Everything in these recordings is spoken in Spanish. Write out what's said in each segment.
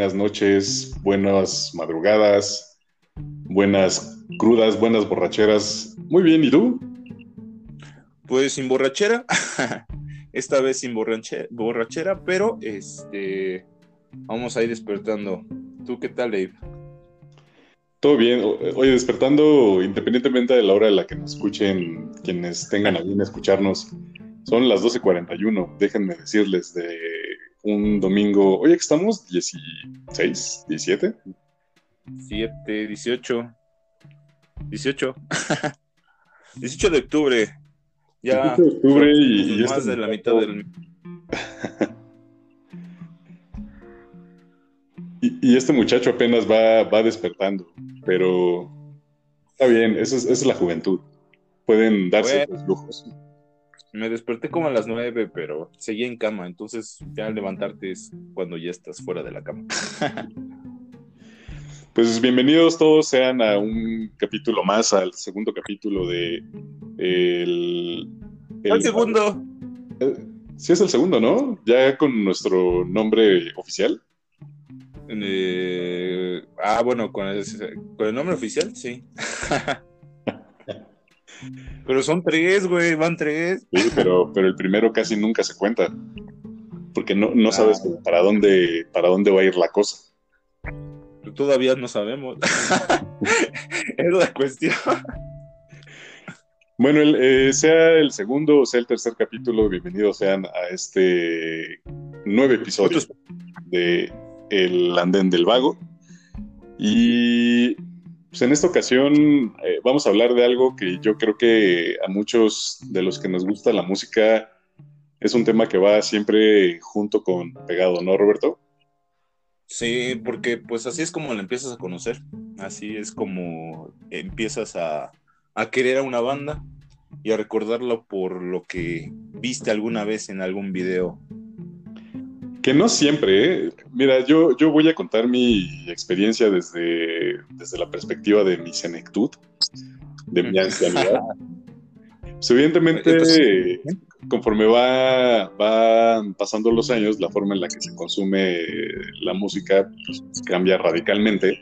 buenas noches, buenas madrugadas, buenas crudas, buenas borracheras. Muy bien, ¿y tú? Pues sin borrachera, esta vez sin borrachera, pero este, vamos a ir despertando. ¿Tú qué tal, Dave? Todo bien. Oye, despertando independientemente de la hora de la que nos escuchen, quienes tengan a bien escucharnos, son las 12.41. Déjenme decirles de un domingo. Oye, que estamos 16, 17. 7, 18. 18. 18 de octubre. Ya. 18 de octubre y, más de la mitad del. y, este muchacho apenas va, va despertando, pero está bien, esa es, esa es la juventud. Pueden darse los lujos. Me desperté como a las nueve, pero seguía en cama, entonces ya levantarte es cuando ya estás fuera de la cama. pues bienvenidos todos sean a un capítulo más, al segundo capítulo de el... el segundo! Eh, sí es el segundo, ¿no? Ya con nuestro nombre oficial. Eh, ah, bueno, con con el nombre oficial, sí. Pero son tres, güey, van tres. Sí, pero, pero el primero casi nunca se cuenta. Porque no, no sabes ah. para dónde, para dónde va a ir la cosa. Todavía no sabemos. es la cuestión. Bueno, eh, sea el segundo o sea el tercer capítulo, bienvenidos sean a este nueve episodios de El Andén del Vago. Y pues en esta ocasión eh, vamos a hablar de algo que yo creo que a muchos de los que nos gusta la música es un tema que va siempre junto con pegado, ¿no, Roberto? Sí, porque pues así es como la empiezas a conocer, así es como empiezas a, a querer a una banda y a recordarlo por lo que viste alguna vez en algún video que no siempre, ¿eh? Mira, yo, yo voy a contar mi experiencia desde, desde la perspectiva de mi senectud, de mi ancianidad. Pues, evidentemente, conforme va, van pasando los años, la forma en la que se consume la música pues, cambia radicalmente.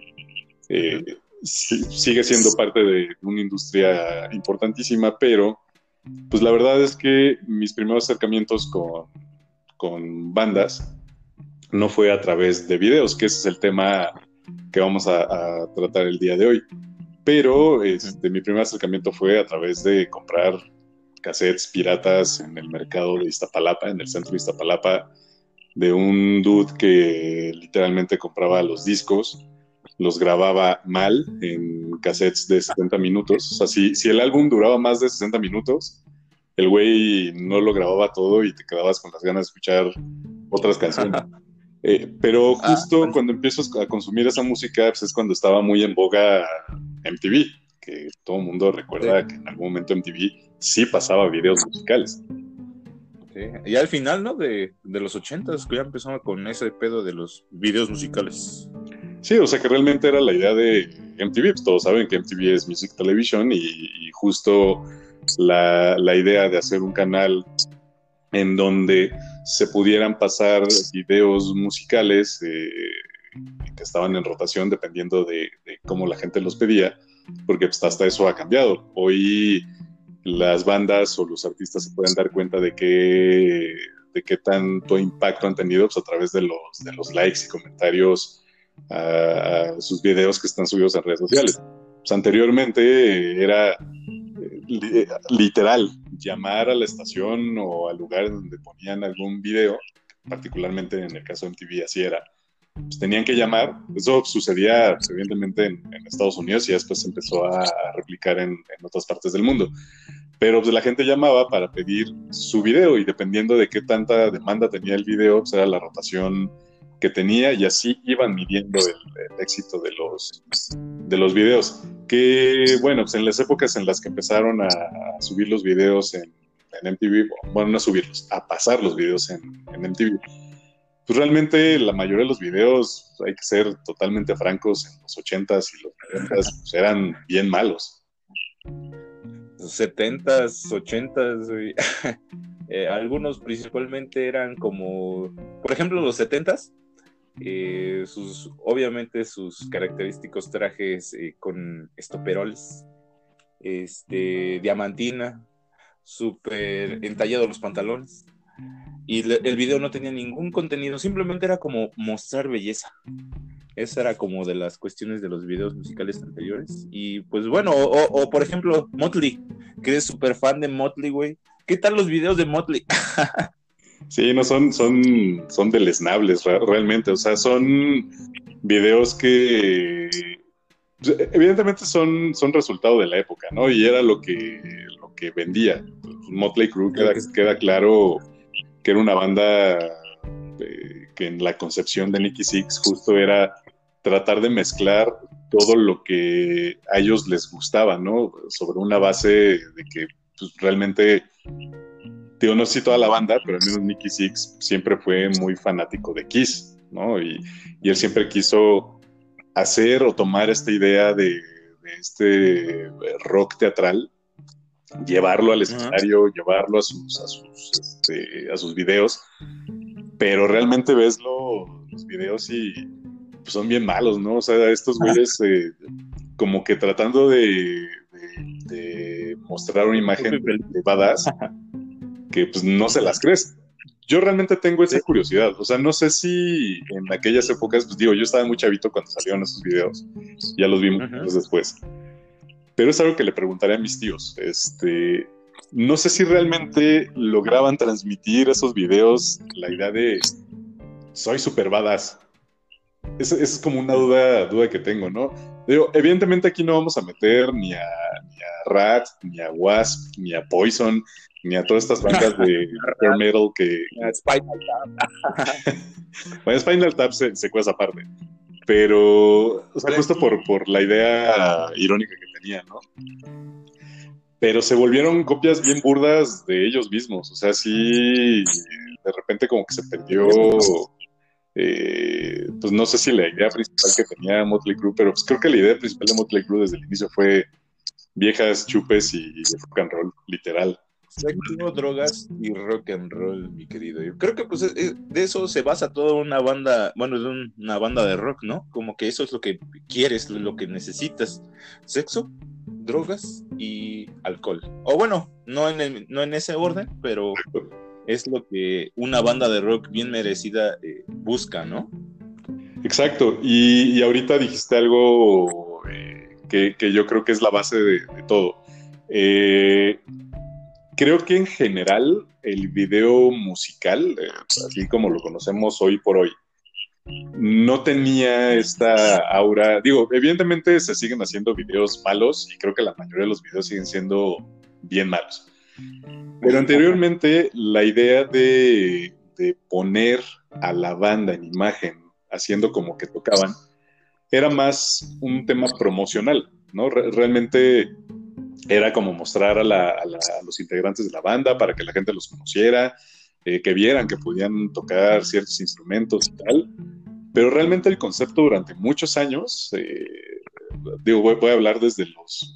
Eh, sigue siendo parte de una industria importantísima, pero pues la verdad es que mis primeros acercamientos con, con bandas no fue a través de videos, que ese es el tema que vamos a, tratar el día de hoy. Pero este, mi primer acercamiento fue a través de comprar cassettes piratas en el mercado de Iztapalapa, en el centro de Iztapalapa, de un dude que literalmente compraba los discos, los grababa mal en cassettes de 70 minutos. O sea, si, si el álbum duraba más de 60 minutos, el güey no lo grababa todo y te quedabas con las ganas de escuchar otras canciones. Eh, pero ah, justo cuando empiezas a consumir esa música, pues es cuando estaba muy en boga MTV, que todo el mundo recuerda que en algún momento MTV sí pasaba videos musicales. Y al final, ¿no? De, de los ochentas, que ya empezaba con ese pedo de los videos musicales. Sí, o sea que realmente era la idea de MTV, pues todos saben que MTV es Music Television y justo la, la, idea de hacer un canal en donde se pudieran pasar videos musicales eh, que estaban en rotación dependiendo de, cómo la gente los pedía, porque pues, hasta eso ha cambiado. Hoy las bandas o los artistas se pueden dar cuenta de qué, de qué tanto impacto han tenido pues, a través de los, de los likes y comentarios a, sus videos que están subidos en redes sociales. Pues, anteriormente era literal, llamar a la estación o al lugar donde ponían algún video, particularmente en el caso de MTV así era, pues tenían que llamar. Eso sucedía evidentemente en, Estados Unidos y después se empezó a, replicar en, otras partes del mundo. Pero pues, la gente llamaba para pedir su video y dependiendo de qué tanta demanda tenía el video, pues era la rotación que tenía y así iban midiendo el, éxito de los, de los videos. Que bueno, pues en las épocas en las que empezaron a, subir los videos en, en, MTV, bueno, no a subirlos, a pasar los videos en, en, MTV, pues realmente la mayoría de los videos, hay que ser totalmente francos, en los 80s y los 90s pues eran bien malos. Los 70s, 80s, eh, algunos principalmente eran como, por ejemplo, los 70s eh, sus, obviamente sus característicos trajes eh, con estoperoles, este, diamantina, súper entallado los pantalones. Y el video no tenía ningún contenido, simplemente era como mostrar belleza. Esa era como de las cuestiones de los videos musicales anteriores. Y pues bueno, o, por ejemplo, Motley, que eres súper fan de Motley, güey. ¿Qué tal los videos de Motley? sí, no son, son, son deleznables realmente. O sea, son videos que evidentemente son, son resultado de la época, ¿no? Y era lo que, lo que vendía. Motley Crue queda, queda claro que era una banda eh, que en la concepción de Nicky Six justo era tratar de mezclar todo lo que a ellos les gustaba, ¿no? Sobre una base de que pues, realmente, digo, no sé si toda la banda, pero al menos Nicky Six siempre fue muy fanático de Kiss, ¿no? Y, él siempre quiso hacer o tomar esta idea de, este rock teatral, llevarlo al escenario, llevarlo a sus, a sus, este, a sus videos, pero realmente ves los videos y pues, son bien malos, ¿no? O sea, estos güeyes eh, como que tratando de, mostrar una imagen de, badass que pues no se las crees. Yo realmente tengo esa curiosidad, o sea, no sé si en aquellas épocas, pues digo, yo estaba muy chavito cuando salieron esos videos, ya los vimos después, pero es algo que le preguntaré a mis tíos, este, no sé si realmente lograban transmitir esos videos la idea de soy super badass, esa, es como una duda, duda que tengo, ¿no? Digo, evidentemente aquí no vamos a meter ni a, ni a Rat, ni a Wasp, ni a Poison, ni a todas estas bandas de hair metal que... Spinal Tap. bueno, Spinal Tap se, se cuesta aparte. Pero, o sea, justo por, por la idea irónica que tenía, ¿no? Pero se volvieron copias bien burdas de ellos mismos. O sea, sí, de repente como que se perdió eh, pues no sé si la idea principal que tenía Motley Crue, pero pues creo que la idea principal de Motley Crue desde el inicio fue viejas chupes y, rock and roll, literal. Sexo, drogas y rock and roll, mi querido. Yo creo que pues de eso se basa toda una banda, bueno, de una banda de rock, ¿no? Como que eso es lo que quieres, lo que necesitas. Sexo, drogas y alcohol. O bueno, no en, no en ese orden, pero es lo que una banda de rock bien merecida eh, busca, ¿no? Exacto, y, ahorita dijiste algo eh, que, yo creo que es la base de, todo. Eh, creo que en general el video musical, así como lo conocemos hoy por hoy, no tenía esta aura. Digo, evidentemente se siguen haciendo videos malos y creo que la mayoría de los videos siguen siendo bien malos. Pero anteriormente la idea de, poner a la banda en imagen haciendo como que tocaban era más un tema promocional, ¿no? realmente era como mostrar a, los integrantes de la banda para que la gente los conociera, eh, que vieran que podían tocar ciertos instrumentos y tal. Pero realmente el concepto durante muchos años, eh, digo, voy, a hablar desde los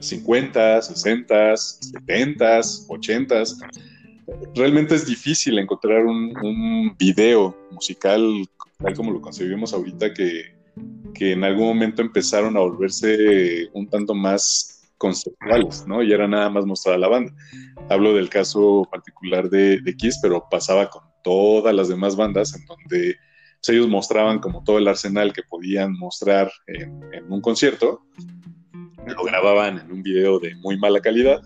50, 60, 70, 80. Realmente es difícil encontrar un, video musical tal como lo concebimos ahorita que, que, en algún momento empezaron a volverse un tanto más conceptuales, ¿no? Y era nada más mostrar a la banda. Hablo del caso particular de, de Kiss, pero pasaba con todas las demás bandas en donde pues, ellos mostraban como todo el arsenal que podían mostrar en, en un concierto lo grababan en un video de muy mala calidad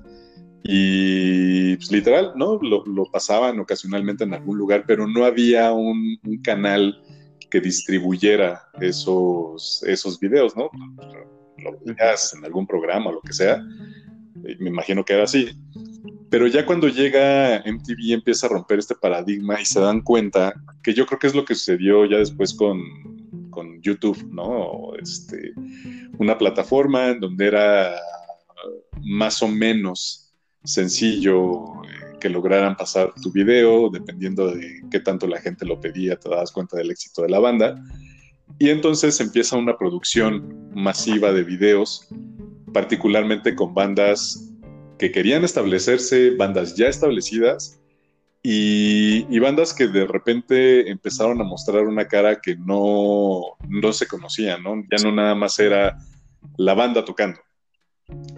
y pues, literal, ¿no? Lo, pasaban ocasionalmente en algún lugar, pero no había un, canal que distribuyera esos, esos videos, ¿no? Lo veías en algún programa o lo que sea, me imagino que era así. Pero ya cuando llega MTV empieza a romper este paradigma y se dan cuenta que yo creo que es lo que sucedió ya después con, con YouTube, ¿no? Este, una plataforma en donde era más o menos sencillo eh, que lograran pasar tu video, dependiendo de qué tanto la gente lo pedía, te das cuenta del éxito de la banda. Y entonces empieza una producción masiva de videos, particularmente con bandas que querían establecerse, bandas ya establecidas, y, bandas que de repente empezaron a mostrar una cara que no, no se conocía, ¿no? Ya no nada más era la banda tocando.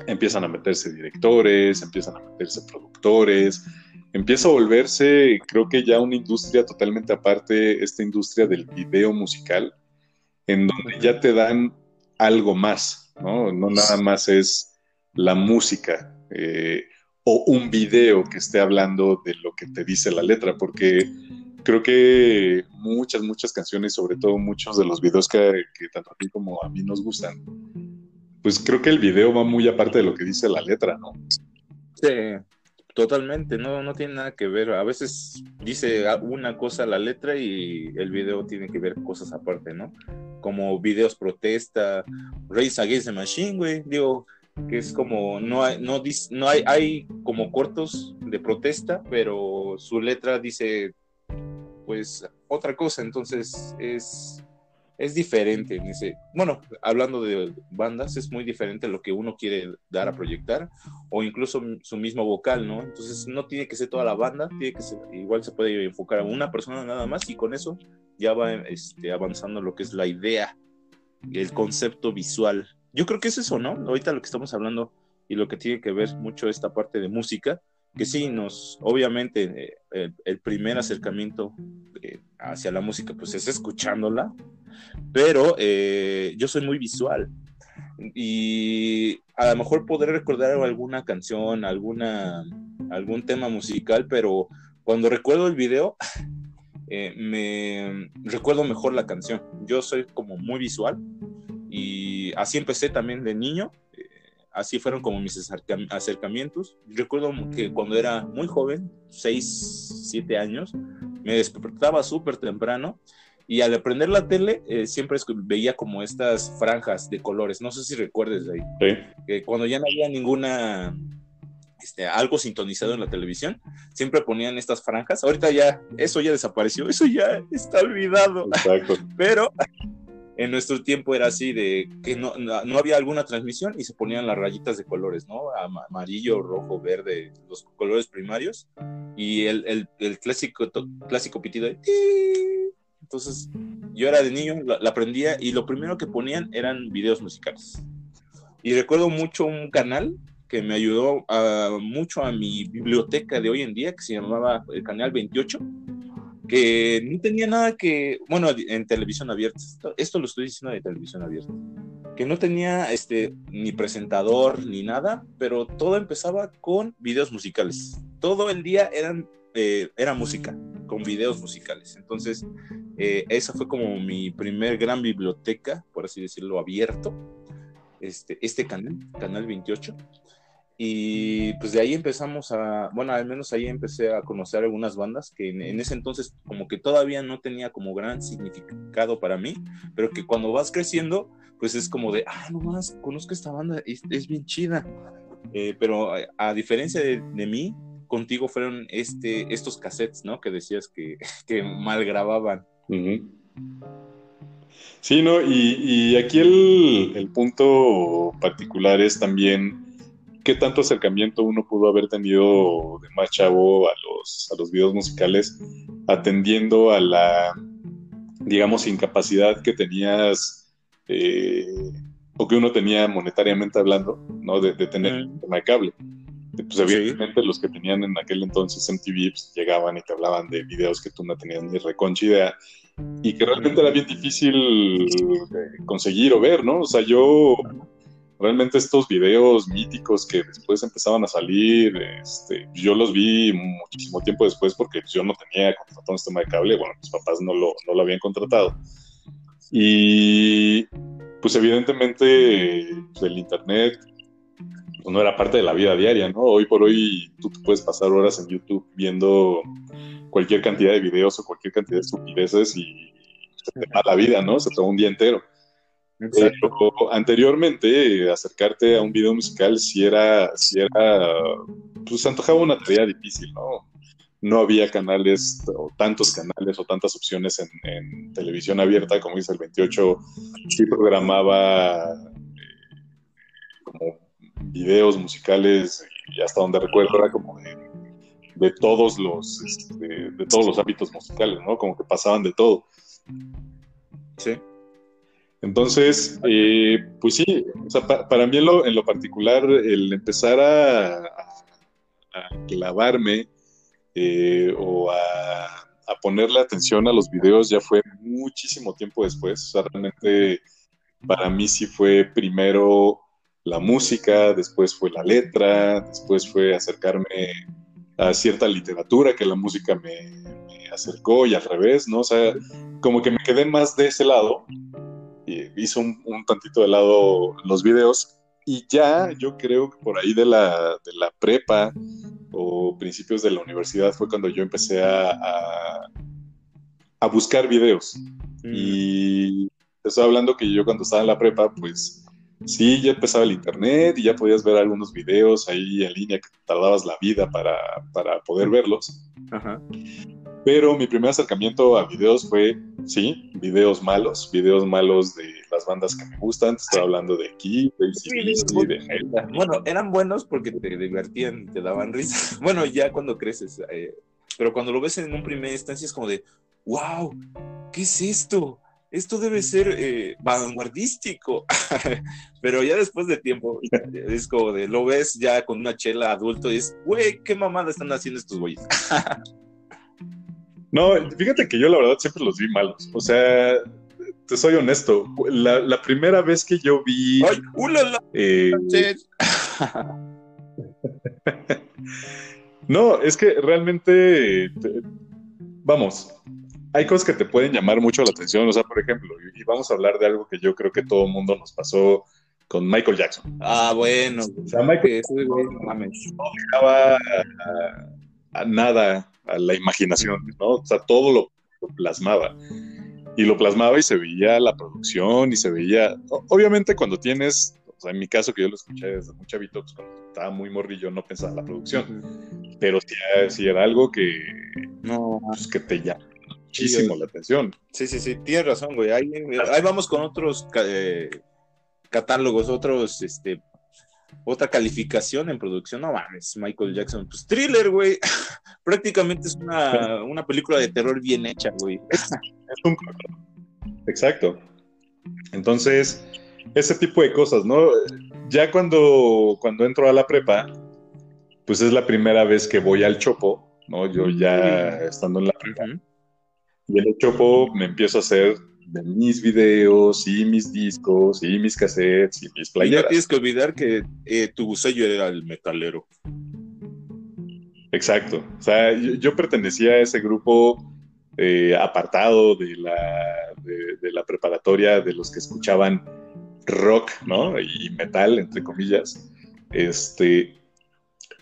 Empiezan a meterse directores, empiezan a meterse productores, empieza a volverse, creo que ya una industria totalmente aparte, esta industria del video musical, en donde ya te dan algo más, ¿no? No nada más es la música. Eh, o un video que esté hablando de lo que te dice la letra, porque creo que muchas, muchas canciones, sobre todo muchos de los videos que, tanto a ti como a mí nos gustan, pues creo que el video va muy aparte de lo que dice la letra, ¿no? Sí, totalmente, no, no tiene nada que ver. A veces dice una cosa la letra y el video tiene que ver cosas aparte, ¿no? Como videos protesta, Race Against the Machine, güey, digo, que es como, no hay, no, no hay, hay como cortos de protesta, pero su letra dice, pues, otra cosa, entonces es, es diferente. Dice, bueno, hablando de bandas, es muy diferente lo que uno quiere dar a proyectar, o incluso su mismo vocal, ¿no? Entonces no tiene que ser toda la banda, tiene que ser, igual se puede enfocar a una persona nada más, y con eso ya va este, avanzando lo que es la idea, el concepto visual yo creo que es eso, ¿no? Ahorita lo que estamos hablando y lo que tiene que ver mucho esta parte de música, que sí, nos, obviamente, eh, el, primer acercamiento eh, hacia la música, pues es escuchándola, pero eh, yo soy muy visual y a lo mejor podré recordar alguna canción, alguna, algún tema musical, pero cuando recuerdo el video, me recuerdo mejor la canción. Yo soy como muy visual y así empecé también de niño. Eh, así fueron como mis acercamientos. Recuerdo que cuando era muy joven, 6, 7 años, me despertaba súper temprano y al aprender la tele eh, siempre veía como estas franjas de colores. No sé si recuerdes de ahí. Sí. Que cuando ya no había ninguna este, algo sintonizado en la televisión, siempre ponían estas franjas. Ahorita ya, eso ya desapareció, eso ya está olvidado. Exacto. Pero en nuestro tiempo era así de que no, no, había alguna transmisión y se ponían las rayitas de colores, ¿no? Amarillo, rojo, verde, los colores primarios y el, el, clásico, clásico pitido de... Entonces yo era de niño, la, aprendía y lo primero que ponían eran videos musicales. Y recuerdo mucho un canal que me ayudó mucho a mi biblioteca de hoy en día, que se llamaba el Canal 28, que no tenía nada que, bueno, en televisión abierta, esto, lo estoy diciendo de televisión abierta, que no tenía este, ni presentador ni nada, pero todo empezaba con videos musicales. Todo el día eran, eh, era música, con videos musicales. Entonces, eh, esa fue como mi primer gran biblioteca, por así decirlo, abierto. Este, este canal, Canal 28. Y pues de ahí empezamos a, bueno, al menos ahí empecé a conocer algunas bandas que en, ese entonces como que todavía no tenía como gran significado para mí, pero que cuando vas creciendo, pues es como de, ah, no más, conozco esta banda, es, es bien chida. Eh, pero a, diferencia de, mí, contigo fueron este, estos cassettes, ¿no? Que decías que, que mal grababan. Sí, ¿no? Y, y aquí el, el punto particular es también qué tanto acercamiento uno pudo haber tenido de más chavo a los, a los videos musicales, atendiendo a la, digamos, incapacidad que tenías eh, o que uno tenía monetariamente hablando, ¿no? De, tener un tema de cable. Pues evidentemente los que tenían en aquel entonces MTV pues, llegaban y te hablaban de videos que tú no tenías ni reconcha idea y que realmente era bien difícil conseguir o ver, ¿no? O sea, yo realmente estos videos míticos que después empezaban a salir, este, yo los vi muchísimo tiempo después porque yo no tenía contratado un sistema de cable, bueno, mis papás no lo, no lo habían contratado. Y pues evidentemente el Internet pues, no era parte de la vida diaria, ¿no? Hoy por hoy tú te puedes pasar horas en YouTube viendo cualquier cantidad de videos o cualquier cantidad de estupideces y se te va la vida, ¿no? Se toma un día entero. Pero anteriormente, acercarte a un video musical si era, si era, pues antojaba una tarea difícil, ¿no? No había canales, o tantos canales, o tantas opciones en, televisión abierta, como dice el 28, sí programaba eh, como videos musicales, y hasta donde recuerdo era como de de todos los, este, de todos los hábitos musicales, ¿no? Como que pasaban de todo. Sí. Entonces, eh, pues sí, o sea, para mí en lo, particular, el empezar a, clavarme eh, o a, ponerle atención a los videos ya fue muchísimo tiempo después. O sea, realmente para mí sí fue primero la música, después fue la letra, después fue acercarme a cierta literatura que la música me, acercó y al revés, ¿no? O sea, como que me quedé más de ese lado hizo un, tantito de lado los videos y ya yo creo que por ahí de la, de la prepa o principios de la universidad fue cuando yo empecé a, a, buscar videos. Mm. Y te estoy hablando que yo cuando estaba en la prepa, pues sí, ya empezaba el internet y ya podías ver algunos videos ahí en línea que tardabas la vida para, poder verlos. Pero mi primer acercamiento a videos fue, sí, videos malos, videos malos de las bandas que me gustan. Te estoy hablando de aquí, de de Bueno, eran buenos porque te divertían, te daban risa. Bueno, ya cuando creces, eh, pero cuando lo ves en un primer instancia es como de, wow, ¿qué es esto? esto debe ser eh, vanguardístico. Pero ya después de tiempo, es como de, lo ves ya con una chela adulto y es, güey, qué mamada están haciendo estos güeyes. no, fíjate que yo la verdad siempre los vi malos. O sea, te soy honesto, la, primera vez que yo vi... ¡Ay, eh, no, es que realmente, vamos, hay cosas que te pueden llamar mucho la atención. O sea, por ejemplo, y, vamos a hablar de algo que yo creo que todo el mundo nos pasó con Michael Jackson. Ah, bueno. O sea, Michael no dejaba a, nada a la imaginación, ¿no? O sea, todo lo, plasmaba. Y lo plasmaba y se veía la producción y se veía. Obviamente, cuando tienes o sea, en mi caso, que yo lo escuché desde muy chavito, pues cuando estaba muy morrillo no pensaba en la producción. Pero si, era algo que, no. Pues, que te llama muchísimo la atención. Sí, sí, sí, tienes razón, güey. Ahí, vamos con otros eh, catálogos, otros, este, otra calificación en producción. No mames, Michael Jackson. Pues thriller, güey. Prácticamente es una, una, película de terror bien hecha, güey. Es, un... Exacto. Entonces, ese tipo de cosas, ¿no? Ya cuando, cuando entro a la prepa, pues es la primera vez que voy al Chopo, ¿no? Yo ya estando en la prepa. Y el Chopo me empiezo a hacer de mis videos y mis discos y mis cassettes y mis playeras. Y no tienes que olvidar que eh, tu sello era el metalero. Exacto. O sea, yo, pertenecía a ese grupo eh, apartado de la, de, la preparatoria de los que escuchaban rock, ¿no? Y metal, entre comillas. Este,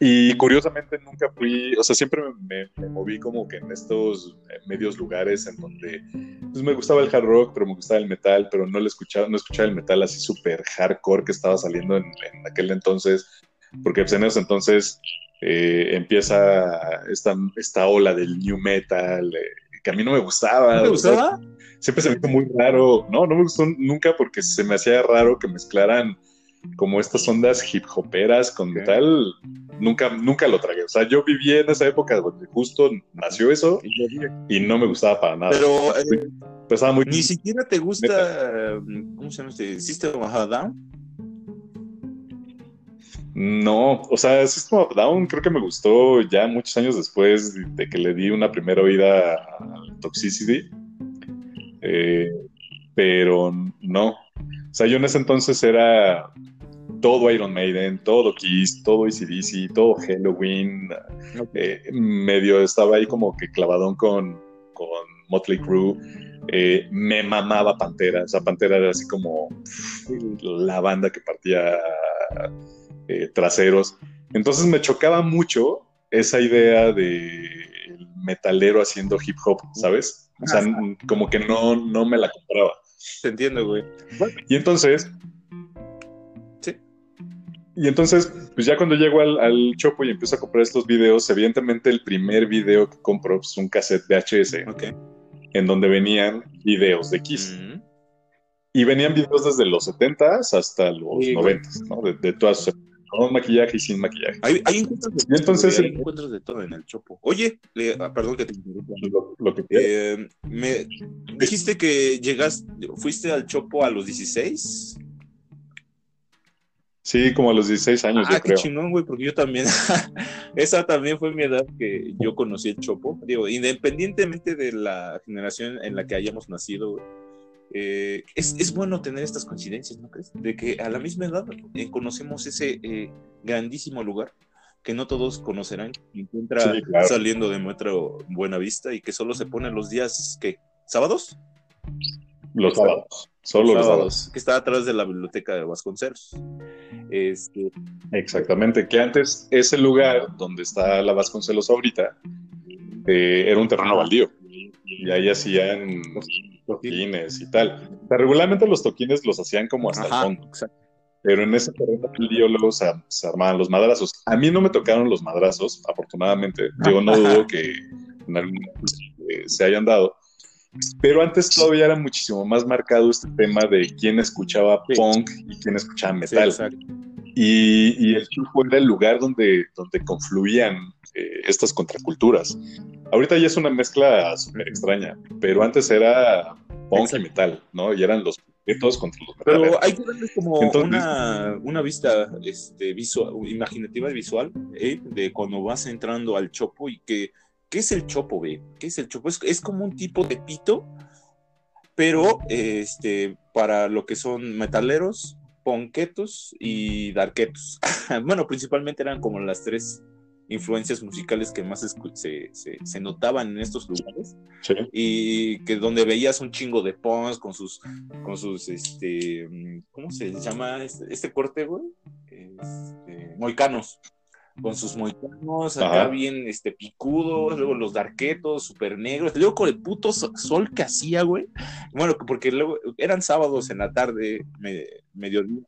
y curiosamente nunca fui, o sea, siempre me, moví como que en estos medios lugares en donde pues, me gustaba el hard rock, pero me gustaba el metal, pero no le escuchaba, no escuchaba el metal así súper hardcore que estaba saliendo en, aquel entonces, porque pues, en ese entonces eh, empieza esta, esta ola del new metal, eh, que a mí no me gustaba. ¿No te gustaba? siempre se me hizo muy raro, no, no me gustó nunca porque se me hacía raro que mezclaran como estas ondas hip hoperas con metal, nunca, nunca lo tragué. O sea, yo viví en esa época donde justo nació eso y no me gustaba para nada. Pero eh, muy... ni siquiera te gusta, ¿cómo se llama este? System of a Down. No, o sea, System of Down creo que me gustó ya muchos años después de que le di una primera oída a Toxicity. Eh, pero no. O sea, yo en ese entonces era todo Iron Maiden, todo Kiss, todo ACDC, todo Halloween. Eh, medio estaba ahí como que clavadón con, con Motley Crue. Eh, me mamaba Pantera. O sea, Pantera era así como la banda que partía eh, traseros. Entonces me chocaba mucho esa idea de metalero haciendo hip hop, ¿sabes? O sea, como que no, no me la compraba. Te entiendo, güey. Y entonces, y entonces, pues ya cuando llego al, Chopo y empiezo a comprar estos videos, evidentemente el primer video que compro es un cassette VHS, en donde venían videos de Kiss. Y venían videos desde los 70s hasta los 90s, ¿no? De, todas sus con maquillaje y sin maquillaje. Hay, hay encuentros de, entonces, hay encuentros de todo en el Chopo. Oye, ah, perdón que te interrumpa. Lo, que eh, me dijiste que llegaste, fuiste al Chopo a los 16. Sí, como a los 16 años, ah, yo creo. qué chingón, güey, porque yo también, esa también fue mi edad que yo conocí el Chopo. Digo, independientemente de la generación en la que hayamos nacido, güey eh, es, bueno tener estas coincidencias, ¿no crees? De que a la misma edad eh, conocemos ese eh, grandísimo lugar que no todos conocerán, que encuentra saliendo de Metro Buenavista y que solo se pone los días, ¿qué? ¿Sábados? Los sábados, solo los sábados. Que está atrás de la biblioteca de Vasconcelos. Este... Exactamente, que antes ese lugar donde está la Vasconcelos ahorita era un terreno baldío y ahí hacían toquines y tal. regularmente los toquines los hacían como hasta el fondo. Pero en ese terreno luego se, se, armaban los madrazos. A mí no me tocaron los madrazos, afortunadamente. Yo no dudo que en algún momento eh, se hayan dado. Pero antes todavía era muchísimo más marcado este tema de quién escuchaba punk y quién escuchaba metal. y, el chupo era el lugar donde, donde confluían eh, estas contraculturas. Ahorita ya es una mezcla súper extraña, pero antes era punk y metal, ¿no? Y eran los todos contra los Pero hay que darle como una, vista este, visual, imaginativa y visual ¿eh? de cuando vas entrando al chopo y que, ¿qué es el chopo, ve? ¿Qué es el chopo? Es, como un tipo de pito, pero este, para lo que son metaleros, ponquetos y darquetos. bueno, principalmente eran como las tres influencias musicales que más se, se, notaban en estos lugares y que donde veías un chingo de pons con sus con sus este ¿cómo se llama este, este corte güey? Este, moicanos con sus moicanos, acá bien este, picudos, luego los darquetos, súper negros, luego con el puto sol que hacía, güey. Bueno, porque luego eran sábados en la tarde, me, mediodía.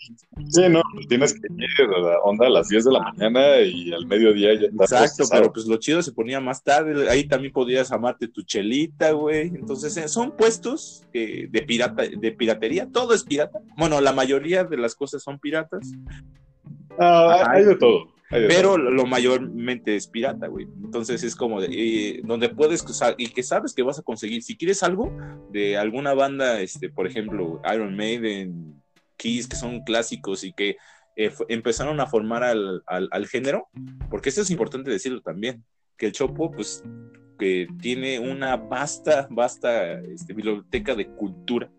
Sí, no, pues tienes que ir a la onda a las 10 de la mañana y al mediodía ya está. Exacto, pero pues lo chido se ponía más tarde, ahí también podías amarte tu chelita, güey. Entonces, eh, son puestos de, pirata, de piratería, todo es pirata. Bueno, la mayoría de las cosas son piratas. Ah, hay de todo pero lo mayormente es pirata, güey. Entonces es como de, eh, donde puedes usar y que sabes que vas a conseguir. Si quieres algo de alguna banda, este, por ejemplo, Iron Maiden, Kiss, que son clásicos y que eh, empezaron a formar al, al, género, porque eso es importante decirlo también, que el Chopo, pues, que tiene una vasta, vasta este, biblioteca de cultura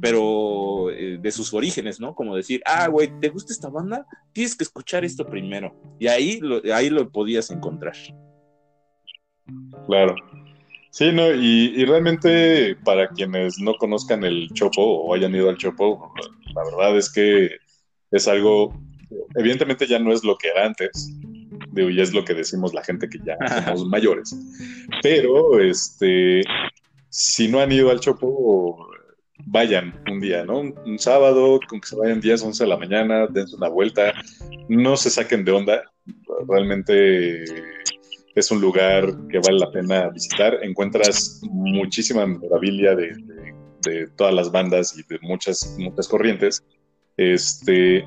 pero eh, de sus orígenes, ¿no? Como decir, ah, güey, ¿te gusta esta banda? Tienes que escuchar esto primero. Y ahí lo, ahí lo podías encontrar. Claro. Sí, no, y, realmente para quienes no conozcan el Chopo o hayan ido al Chopo, la verdad es que es algo, evidentemente ya no es lo que era antes, digo, ya es lo que decimos la gente que ya somos mayores, pero este, si no han ido al Chopo, vayan un día, ¿no? Un, sábado, con que se vayan 10, 11 de la mañana, dense una vuelta, no se saquen de onda, realmente es un lugar que vale la pena visitar, encuentras muchísima memorabilia de, todas las bandas y de muchas, muchas corrientes, este,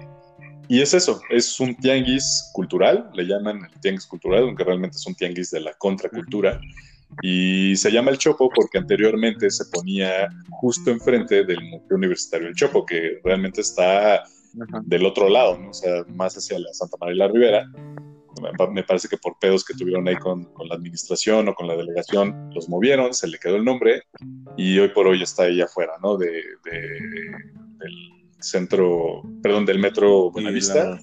y es eso, es un tianguis cultural, le llaman el tianguis cultural, aunque realmente es un tianguis de la contracultura. Y se llama el Chopo porque anteriormente se ponía justo enfrente del Museo Universitario del Chopo, que realmente está del otro lado, ¿no? o sea, más hacia la Santa María la Rivera. Me parece que por pedos que tuvieron ahí con, la administración o con la delegación, los movieron, se le quedó el nombre y hoy por hoy está ahí afuera, ¿no? De, del centro, perdón, del metro Buenavista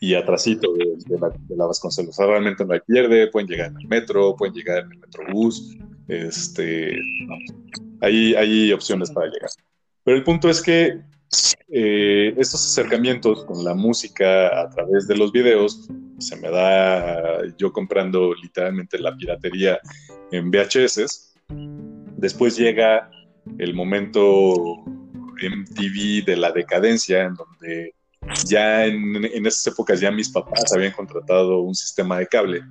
y atrasito de, la, de la Vasconcelos. realmente no hay pierde, pueden llegar en el metro, pueden llegar en el metrobús, este, hay, hay opciones para llegar. Pero el punto es que eh, estos acercamientos con la música a través de los videos, se me da yo comprando literalmente la piratería en VHS. Después llega el momento MTV de la decadencia, en donde ya en, en esas épocas ya mis papás habían contratado un sistema de cable.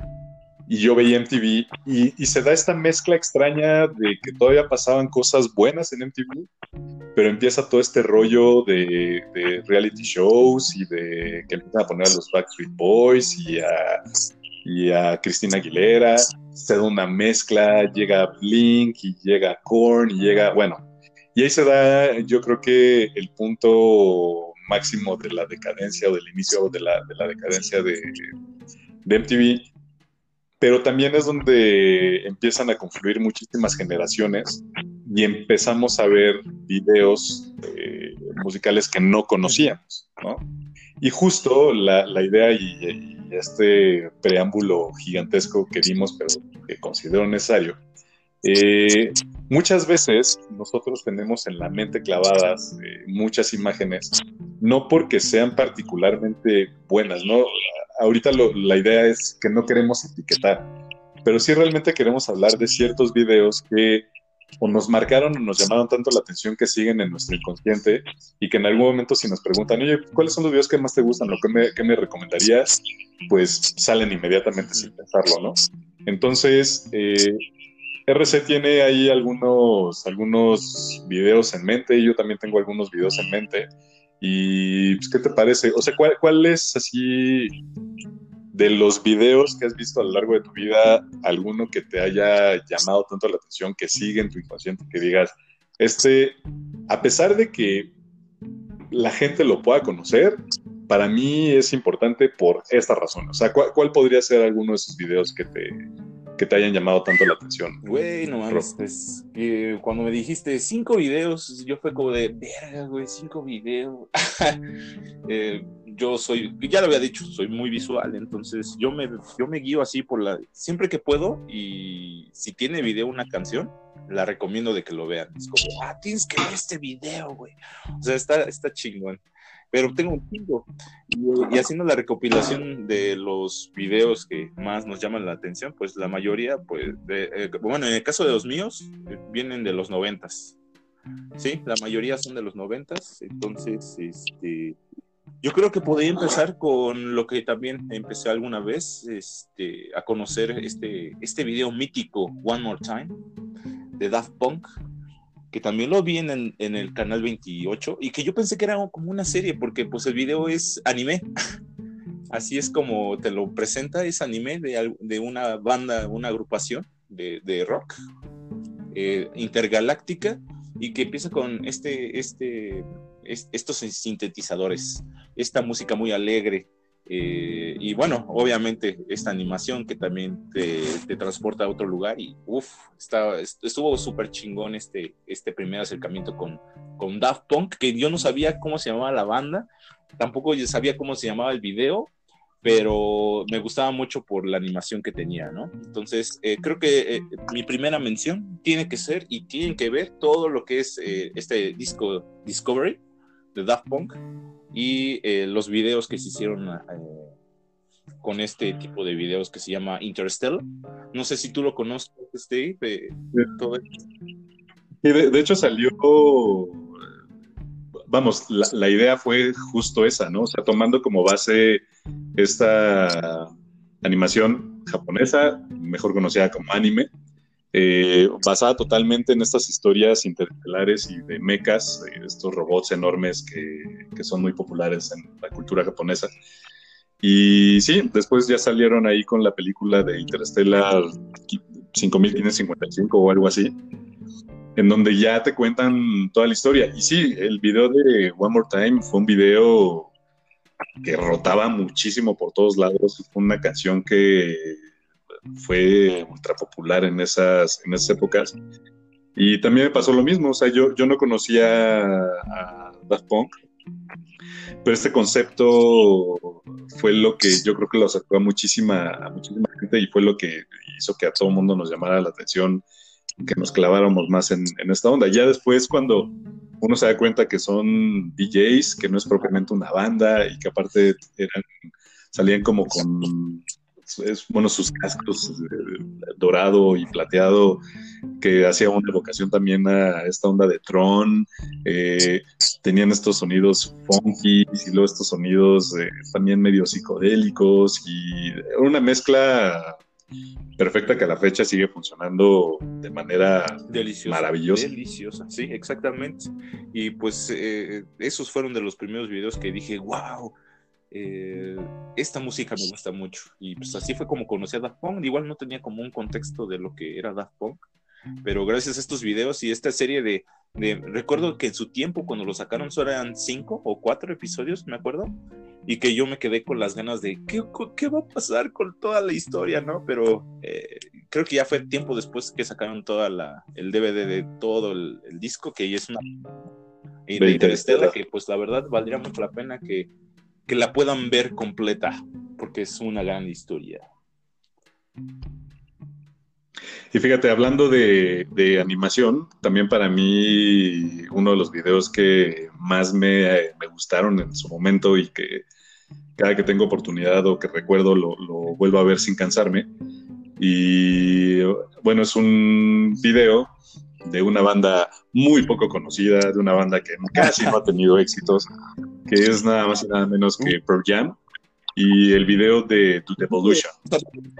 Y yo veía MTV y, y, se da esta mezcla extraña de que todavía pasaban cosas buenas en MTV, pero empieza todo este rollo de, reality shows y de que empiezan a poner a los Backstreet Boys y a, y a Cristina Aguilera, se da una mezcla, llega Blink y llega Korn y llega, bueno, y ahí se da, yo creo que el punto máximo de la decadencia o del inicio de la, de la decadencia de, de MTV, pero también es donde empiezan a confluir muchísimas generaciones y empezamos a ver videos eh, musicales que no conocíamos, ¿no? Y justo la, la idea y, este preámbulo gigantesco que vimos, pero que considero necesario, eh, muchas veces nosotros tenemos en la mente clavadas eh, muchas imágenes, no porque sean particularmente buenas, ¿no? Ahorita la idea es que no queremos etiquetar, pero sí realmente queremos hablar de ciertos videos que o nos marcaron o nos llamaron tanto la atención que siguen en nuestro inconsciente y que en algún momento si nos preguntan, oye, ¿cuáles son los videos que más te gustan o qué me, qué me recomendarías? Pues salen inmediatamente sin pensarlo, ¿no? Entonces, eh, RC tiene ahí algunos, algunos videos en mente, yo también tengo algunos videos en mente. Y, pues, ¿qué te parece? O sea, ¿cuál, cuál es así de los videos que has visto a lo largo de tu vida, alguno que te haya llamado tanto la atención, que sigue en tu inconsciente, que digas, este, a pesar de que la gente lo pueda conocer, para mí es importante por esta razón. O sea, ¿cuál, podría ser alguno de esos videos que te, que te hayan llamado tanto la atención? Güey, no mames, pues, cuando me dijiste cinco videos, yo fue como de, verga, güey, cinco videos. eh, yo soy, ya lo había dicho, soy muy visual, entonces yo me, yo me guío así por la, siempre que puedo y si tiene video una canción, la recomiendo de que lo vean. Es como, ah, tienes que ver este video, güey. O sea, está, está chingón. Pero tengo un chingo. Y, haciendo la recopilación de los videos que más nos llaman la atención, pues la mayoría, pues, eh, bueno, en el caso de los míos, eh, vienen de los noventas. Sí, la mayoría son de los noventas. Entonces, este yo creo que podría empezar con lo que también empecé alguna vez este, a conocer este, este video mítico, One More Time, de Daft Punk, que también lo vi en, en, el canal 28 y que yo pensé que era como una serie porque pues el video es anime. Así es como te lo presenta, es anime de, de una banda, una agrupación de, de rock eh, intergaláctica y que empieza con este, este estos sintetizadores, esta música muy alegre. Eh, y bueno, obviamente esta animación que también te, transporta a otro lugar y uff, estuvo súper chingón este, este primer acercamiento con, con Daft Punk, que yo no sabía cómo se llamaba la banda, tampoco yo sabía cómo se llamaba el video, pero me gustaba mucho por la animación que tenía, ¿no? Entonces, eh, creo que eh, mi primera mención tiene que ser y tienen que ver todo lo que es este disco Discovery, de Daft Punk y eh, los videos que se hicieron eh, con este tipo de videos que se llama Interstellar. No sé si tú lo conoces, Steve. de, de, hecho salió, vamos, la, idea fue justo esa, ¿no? O sea, tomando como base esta animación japonesa, mejor conocida como anime, eh, basada totalmente en estas historias interestelares y de mechas, estos robots enormes que, que, son muy populares en la cultura japonesa. Y sí, después ya salieron ahí con la película de Interstellar 5555 o algo así, en donde ya te cuentan toda la historia. Y sí, el video de One More Time fue un video que rotaba muchísimo por todos lados, fue una canción que fue ultra popular en esas, en esas épocas. Y también me pasó lo mismo, o sea, yo, yo no conocía a Daft Punk, pero este concepto fue lo que yo creo que lo acercó a muchísima, muchísima gente y fue lo que hizo que a todo mundo nos llamara la atención, que nos claváramos más en, en, esta onda. Ya después cuando uno se da cuenta que son DJs, que no es propiamente una banda y que aparte eran, salían como con es, bueno, sus cascos eh, dorado y plateado, que hacía una evocación también a esta onda de Tron, eh, tenían estos sonidos funky y luego estos sonidos eh, también medio psicodélicos y una mezcla perfecta que a la fecha sigue funcionando de manera maravillosa. Deliciosa, sí, exactamente. Y pues esos fueron de los primeros videos que dije, wow, eh, esta música me gusta mucho. Y pues así fue como conocí a Daft Punk. Igual no tenía como un contexto de lo que era Daft Punk, pero gracias a estos videos y esta serie de, recuerdo que en su tiempo cuando lo sacaron solo eran cinco o cuatro episodios, me acuerdo, y que yo me quedé con las ganas de qué, qué va a pasar con toda la historia, ¿no? Pero eh, creo que ya fue tiempo después que sacaron toda la, el DVD de todo el, disco, que es una... Y de Interstellar, que pues la verdad valdría mucho la pena que, que la puedan ver completa, porque es una gran historia. Y fíjate, hablando de, animación, también para mí uno de los videos que más me, gustaron en su momento y que cada que tengo oportunidad o que recuerdo lo, vuelvo a ver sin cansarme. Y bueno, es un video de una banda muy poco conocida, de una banda que casi no ha tenido éxitos, que es nada más y nada menos que Pearl Jam y el video de To Evolution,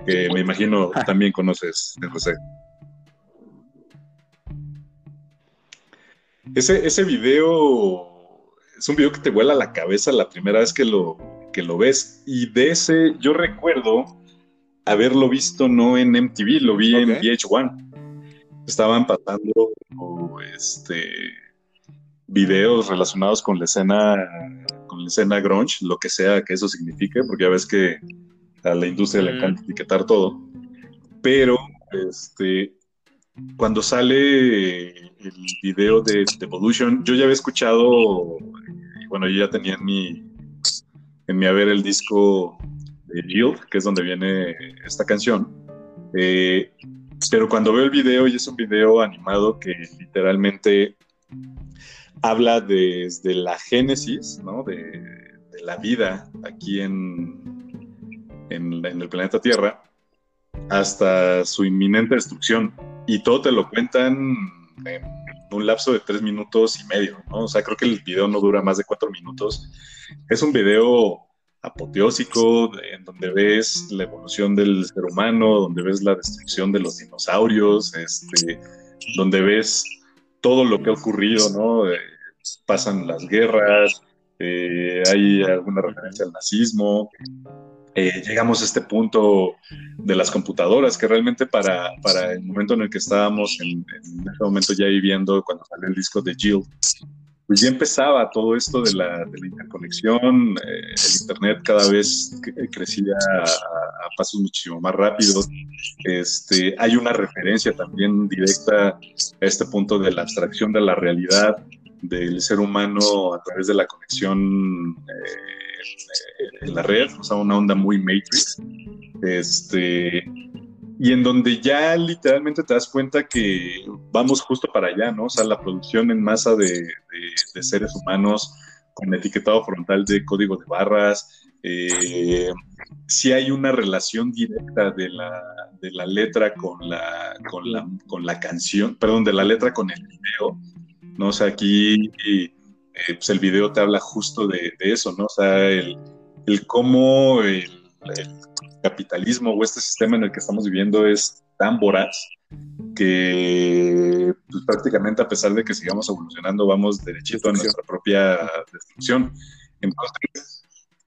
que me imagino también conoces, José. Ese, ese video es un video que te vuela la cabeza la primera vez que lo, que lo ves. Y de ese, yo recuerdo haberlo visto no en MTV, lo vi en VH1. Estaban pasando este, videos relacionados con la escena con la escena grunge, lo que sea que eso signifique, porque ya ves que a la industria le encanta etiquetar todo. Pero este, cuando sale el video de Evolution, yo ya había escuchado, bueno, yo ya tenía en mi, en mi haber el disco de Jill, que es donde viene esta canción. Eh, pero cuando veo el video, y es un video animado que literalmente habla desde la génesis de, la vida aquí en, en, el planeta Tierra hasta su inminente destrucción. Y todo te lo cuentan en un lapso de tres minutos y medio, ¿no? O sea, creo que el video no dura más de cuatro minutos. Es un video apoteósico en donde ves la evolución del ser humano, donde ves la destrucción de los dinosaurios, este, donde ves todo lo que ha ocurrido, ¿no? Eh, pasan las guerras, eh, hay alguna referencia al nazismo. Eh, llegamos a este punto de las computadoras, que realmente para, para el momento en el que estábamos, en, ese momento ya viviendo, cuando salió el disco de Jill, pues ya empezaba todo esto de la, interconexión, el Internet cada vez crecía a, a, pasos muchísimo más rápidos. Este, hay una referencia también directa a este punto de la abstracción de la realidad, del ser humano a través de la conexión eh, en la red, o sea, una onda muy Matrix. Este, y en donde ya literalmente te das cuenta que vamos justo para allá, ¿no? O sea, la producción en masa de, seres humanos con etiquetado frontal de código de barras. Eh, si hay una relación directa de la, de la letra con la, con, la, con la canción, perdón, de la letra con el video. ¿no? O sea, aquí eh, pues el video te habla justo de, eso, ¿no? O sea, el, cómo el, capitalismo o este sistema en el que estamos viviendo es tan voraz que pues, prácticamente a pesar de que sigamos evolucionando, vamos derechito a nuestra propia destrucción. Entonces,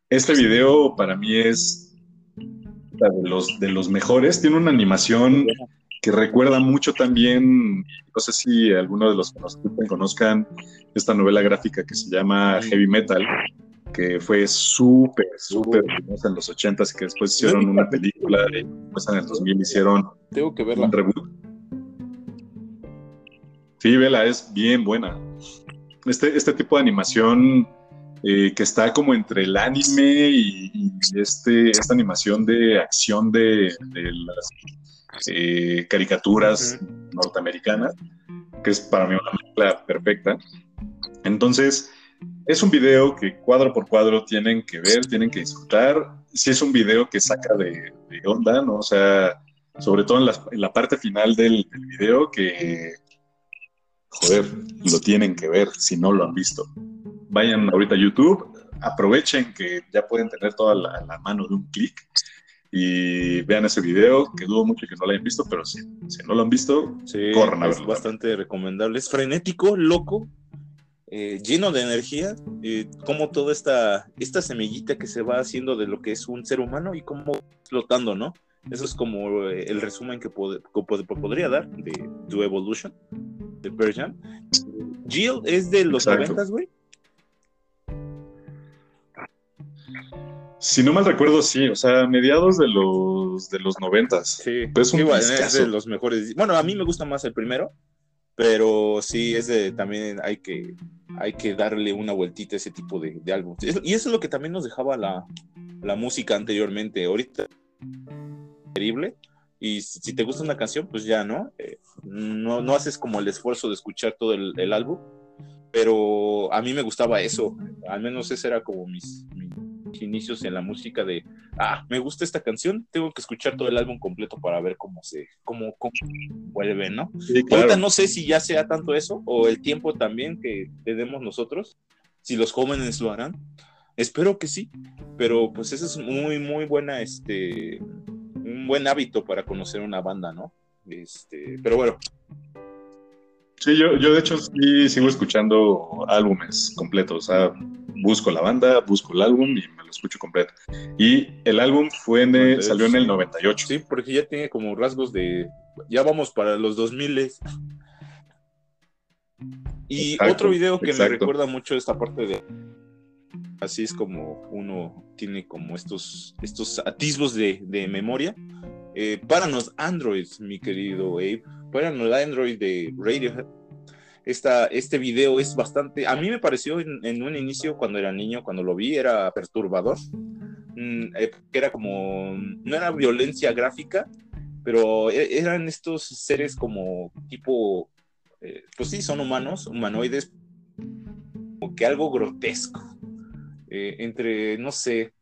este video para mí es de los, de los mejores, tiene una animación que recuerda mucho también, no sé si alguno de los que nos escuchan conozcan esta novela gráfica que se llama Heavy Metal, que fue súper, súper famosa en los 80 y que después hicieron una película y después en el 2000 hicieron Tengo que verla. un reboot. Sí, vela, es bien buena. Este, este tipo de animación eh, que está como entre el anime y, este, esta animación de acción de, de las eh, caricaturas norteamericanas, que es para mí una mezcla perfecta. Entonces, es un video que cuadro por cuadro tienen que ver, tienen que disfrutar. Si es un video que saca de, onda, ¿no? O sea, sobre todo en la, parte final del, video, que, joder, lo tienen que ver si no lo han visto. Vayan ahorita a YouTube, aprovechen que ya pueden tener toda la, la mano de un clic y vean ese video, que dudo mucho que no lo hayan visto, pero si, si no lo han visto, corran a Es bastante recomendable. Es frenético, loco, eh, lleno de energía, eh, como toda esta, esta semillita que se va haciendo de lo que es un ser humano y cómo flotando, ¿no? Eso es como eh, el resumen que, podría dar de To Evolution, de Pearl Jill es de los noventas, güey. Si no mal recuerdo, sí, o sea, mediados de los de los noventas. Sí, pues es de los mejores. Bueno, a mí me gusta más el primero, pero sí es de también hay que hay que darle una vueltita a ese tipo de, de álbum. Y eso es lo que también nos dejaba la, la música anteriormente. Ahorita increíble. Y si te gusta una canción, pues ya, ¿no? Eh, no, no haces como el esfuerzo de escuchar todo el, álbum. Pero a mí me gustaba eso. Al menos ese era como mis, inicios en la música de, ah, me gusta esta canción, tengo que escuchar todo el álbum completo para ver cómo se, cómo, cómo vuelve, ¿no? Ahorita no sé si ya sea tanto eso o el tiempo también que tenemos nosotros, si los jóvenes lo harán. Espero que sí, pero pues eso es muy, muy buena, este, un buen hábito para conocer una banda, ¿no? Este, pero bueno, Sí, yo, yo de hecho sí sigo escuchando álbumes completos. O sea, busco la banda, busco el álbum y me lo escucho completo. Y el álbum fue en salió en el 98. Sí, porque ya tiene como rasgos de. Ya vamos para los 2000. Y otro video que me recuerda mucho esta parte de. Así es como uno tiene como estos, estos atisbos de, de memoria. Eh, Paranos Android, mi querido Abe el Android de Radiohead. Esta, este video es bastante, a mí me pareció en, un inicio cuando era niño, cuando lo vi, era perturbador, mm, eh, que era como, no era violencia gráfica, pero e, eran estos seres como tipo, eh, pues sí, son humanos, humanoides, como que algo grotesco, eh, entre, no sé,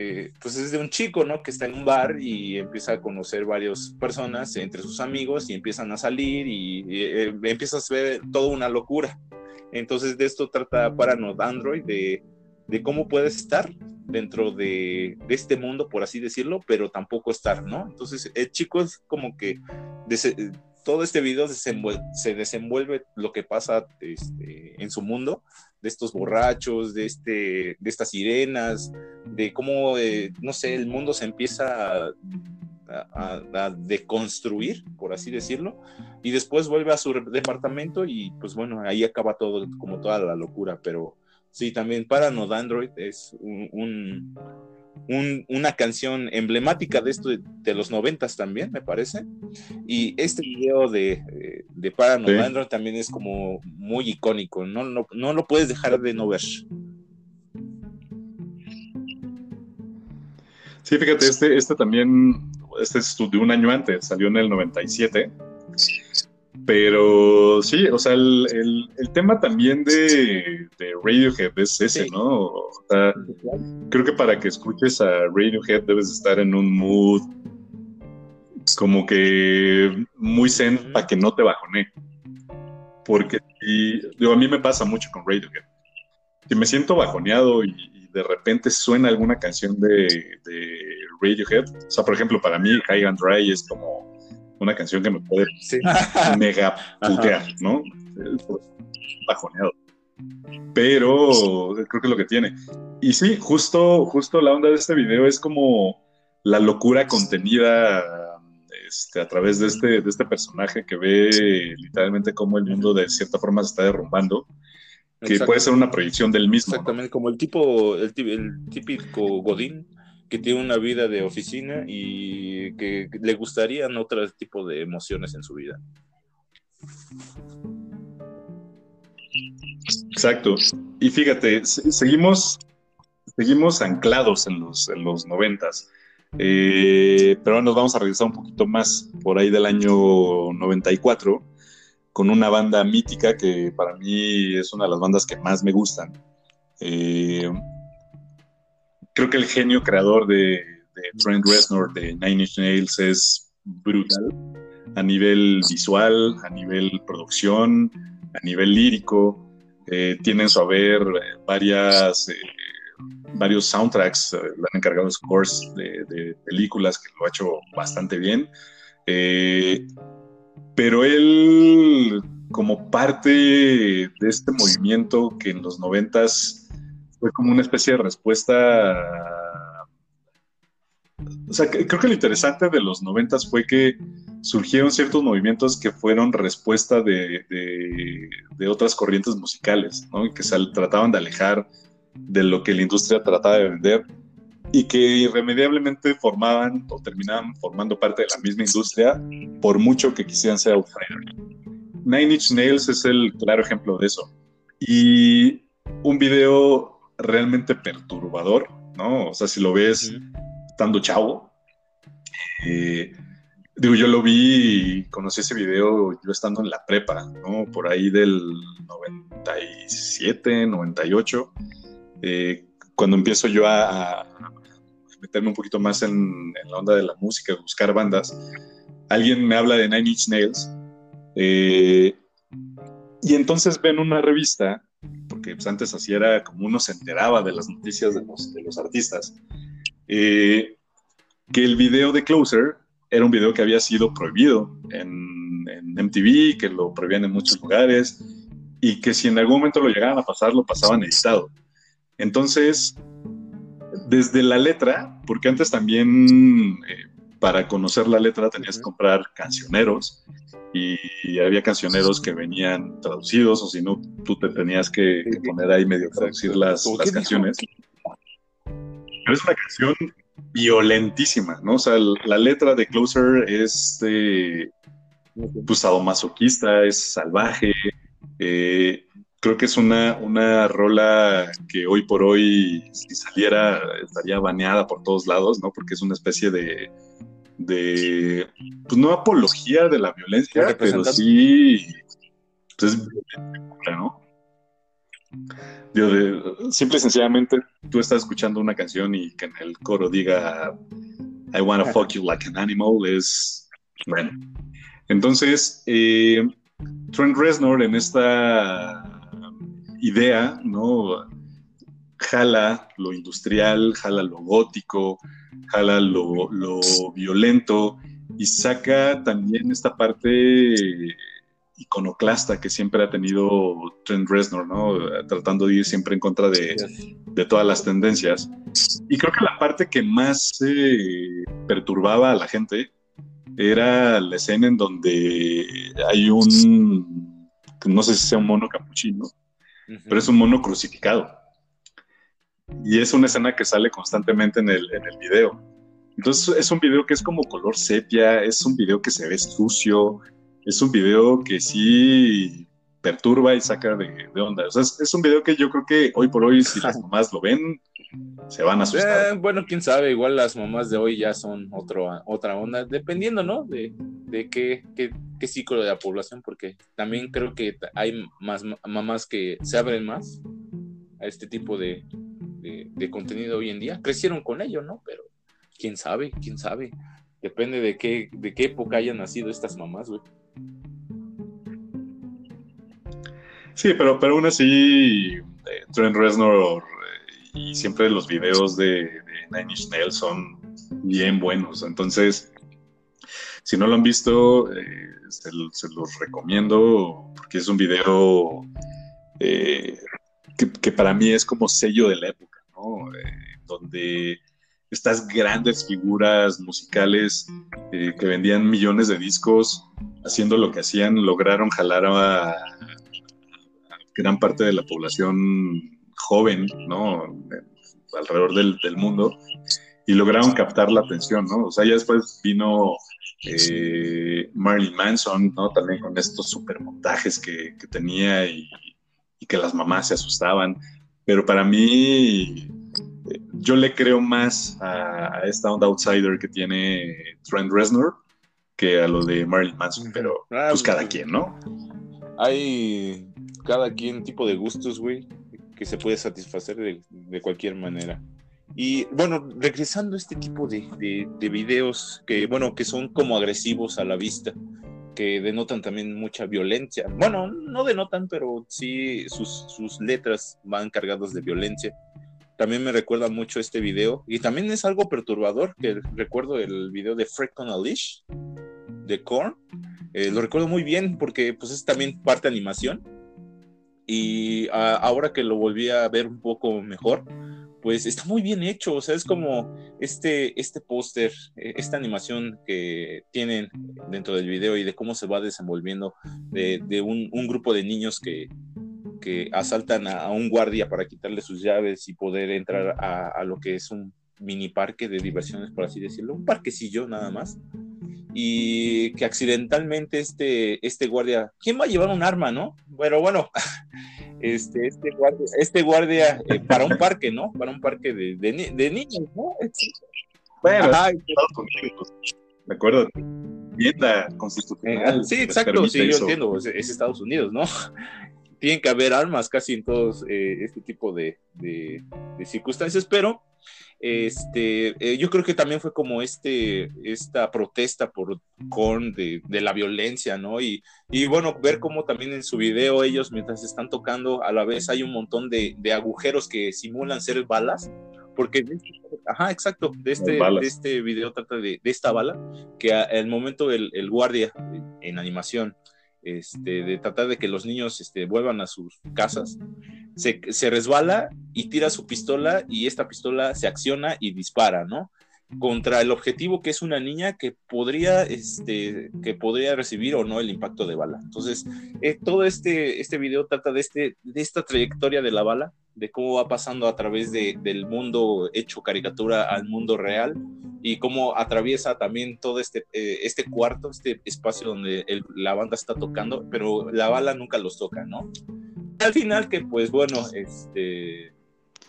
eh, pues es de un chico, ¿no? Que está en un bar y empieza a conocer varias personas entre sus amigos y empiezan a salir y, eh, empieza a ver toda una locura. Entonces de esto trata Paranoid Android, de, de cómo puedes estar dentro de, de, este mundo, por así decirlo, pero tampoco estar, ¿no? Entonces el chico es como que todo este video se desenvuelve lo que pasa este, en su mundo de estos borrachos, de, este, de estas sirenas, de cómo, eh, no sé, el mundo se empieza a, deconstruir, por así decirlo, y después vuelve a su departamento y pues bueno, ahí acaba todo, como toda la locura, pero sí, también Paranoid Android es un una canción emblemática de esto de, los noventas también, me parece. Y este video de, de Paranoid también es como muy icónico, no, no, lo puedes dejar de no ver. Sí, fíjate, este, este también, este es de un año antes, salió en el 97. Pero sí, o sea, el, tema también de, Radiohead es ese, ¿no? O sea, creo que para que escuches a Radiohead debes estar en un mood como que muy zen para que no te bajone. Porque digo, a mí me pasa mucho con Radiohead. Si me siento bajoneado y, de repente suena alguna canción de, de, Radiohead, o sea, por ejemplo, para mí High and Dry es como una canción que me puede mega putear, ¿no? Bajoneado. Pero creo que es lo que tiene. Y sí, justo, justo la onda de este video es como la locura contenida este, a través de este, de este personaje que ve literalmente cómo el mundo de cierta forma se está derrumbando, que puede ser una proyección del mismo. Exactamente, como el tipo, el, el típico Godín que tiene una vida de oficina y que le gustarían otro tipo de emociones en su vida. Exacto. Y fíjate, seguimos, seguimos anclados en los, en los noventas. Eh, pero nos vamos a regresar un poquito más por ahí del año 94 con una banda mítica que para mí es una de las bandas que más me gustan. Eh, creo que el genio creador de, Trent Reznor de Nine Inch Nails es brutal a nivel visual, a nivel producción, a nivel lírico. Eh, tienen su haber eh, varias, eh, varios soundtracks, le han encargado scores de, películas que lo ha hecho bastante bien. pero él, como parte de este movimiento que en los noventas fue como una especie de respuesta o sea, creo que lo interesante de los noventas fue que surgieron ciertos movimientos que fueron respuesta de, otras corrientes musicales, ¿no? que se trataban de alejar de lo que la industria trataba de vender y que irremediablemente formaban o terminaban formando parte de la misma industria por mucho que quisieran ser outsiders. Nine Inch Nails es el claro ejemplo de eso. Y un video realmente perturbador, ¿no? O sea, si lo ves estando chavo. Eh, digo, yo lo vi y conocí ese video yo estando en la prepa, ¿no? Por ahí del 97, 98, eh, cuando empiezo yo a, meterme un poquito más en, la onda de la música, buscar bandas, alguien me habla de Nine Inch Nails eh, y entonces ven una revista, pues, antes así era como uno se enteraba de las noticias de los, de los artistas, eh, que el video de Closer era un video que había sido prohibido en, MTV, que lo prohibían en muchos lugares, y que si en algún momento lo llegaban a pasar, lo pasaban editado. Entonces, desde la letra, porque antes también eh, para conocer la letra tenías que comprar cancioneros y, había cancioneros que venían traducidos o si no, tú te tenías que, poner ahí medio traducir las, las canciones. Pero es una canción violentísima, ¿no? O sea, la letra de Closer es de, pues, masoquista, es salvaje. Eh, creo que es una, una rola que hoy por hoy, si saliera, estaría baneada por todos lados, ¿no? Porque es una especie de, de pues no apología de la violencia, pero sí, pues, es ¿no? simple y sencillamente tú estás escuchando una canción y que en el coro diga I wanna fuck you like an animal es bueno. Entonces, eh, Trent Reznor en esta idea, ¿no? Jala lo industrial, jala lo gótico, jala lo, lo violento y saca también esta parte iconoclasta que siempre ha tenido Trent Reznor, ¿no? Tratando de ir siempre en contra de, todas las tendencias. Y creo que la parte que más eh, perturbaba a la gente era la escena en donde hay un, no sé si sea un mono capuchino, pero es un mono crucificado. Y es una escena que sale constantemente en el, en el video. Entonces es un video que es como color sepia, es un video que se ve sucio, es un video que sí perturba y saca de, onda. O sea, es, un video que yo creo que hoy por hoy, si las mamás lo ven, se van a asustar. Eh, bueno, quién sabe, igual las mamás de hoy ya son otro, otra onda, dependiendo, ¿no? De, de qué, qué, ciclo de la población, porque también creo que hay más mamás que se abren más a este tipo de, de contenido hoy en día. Crecieron con ello, ¿no? Pero quién sabe, quién sabe. Depende de qué, de qué época hayan nacido estas mamás, güey. Sí, pero, pero aún así, eh, Trent Reznor eh, y siempre los videos de, Nine Inch Nails son bien buenos. Entonces, si no lo han visto, eh, se, los recomiendo porque es un video que, para mí es como sello de la época, ¿no? donde estas grandes figuras musicales que vendían millones de discos, haciendo lo que hacían, lograron jalar a, gran parte de la población joven, ¿no? Alrededor del, mundo, y lograron captar la atención, ¿no? O sea, ya después vino eh, Marilyn Manson, ¿no? También con estos supermontajes que, que tenía y, que las mamás se asustaban. Pero para mí, yo le creo más a, esta onda outsider que tiene Trent Reznor que a lo de Marilyn Manson, pero ah, pues cada quien, ¿no? Hay cada quien tipo de gustos, güey, que se puede satisfacer de, cualquier manera. Y bueno, regresando a este tipo de, de, videos que, bueno, que son como agresivos a la vista, que denotan también mucha violencia. Bueno, no denotan, pero sí sus, sus letras van cargadas de violencia. también me recuerda mucho este video. Y también es algo perturbador, que recuerdo el video de Freak on a Leash, de Korn. Eh, lo recuerdo muy bien porque pues es también parte animación. Y ahora que lo volví a ver un poco mejor, pues está muy bien hecho, o sea, es como este, este póster, e, esta animación que tienen dentro del video y de cómo se va desenvolviendo de, un, grupo de niños que, que asaltan a, un guardia para quitarle sus llaves y poder entrar a, lo que es un mini parque de diversiones, por así decirlo, un parquecillo nada más. Y que accidentalmente este, este guardia, ¿quién va a llevar un arma, no? Bueno, bueno, este, este guardia, este guardia eh, para un parque, ¿no? Para un parque de, de, niños, ¿no? Bueno, Estados Unidos, ¿de acuerdo? Tienda constitucional. Eh, sí, exacto, sí, yo entiendo, es, Estados Unidos, ¿no? Tienen que haber armas casi en todos eh, este tipo de, de, circunstancias, pero este, eh, yo creo que también fue como este, esta protesta por con de, la violencia, ¿no? Y, y, bueno, ver cómo también en su video ellos mientras están tocando a la vez hay un montón de, agujeros que simulan ser balas, porque, ajá, exacto, de este, de este video trata de, esta bala, que al momento el, el guardia en animación este, de tratar de que los niños este, vuelvan a sus casas, se, se, resbala y tira su pistola y esta pistola se acciona y dispara, ¿no? Contra el objetivo que es una niña que podría, este, que podría recibir o no el impacto de bala. Entonces, eh, todo este, este video trata de, este, de esta trayectoria de la bala, de cómo va pasando a través de, del mundo hecho caricatura al mundo real y cómo atraviesa también todo este, eh, este cuarto, este espacio donde la banda está tocando, pero la bala nunca los toca, ¿no? Al final que pues bueno, este,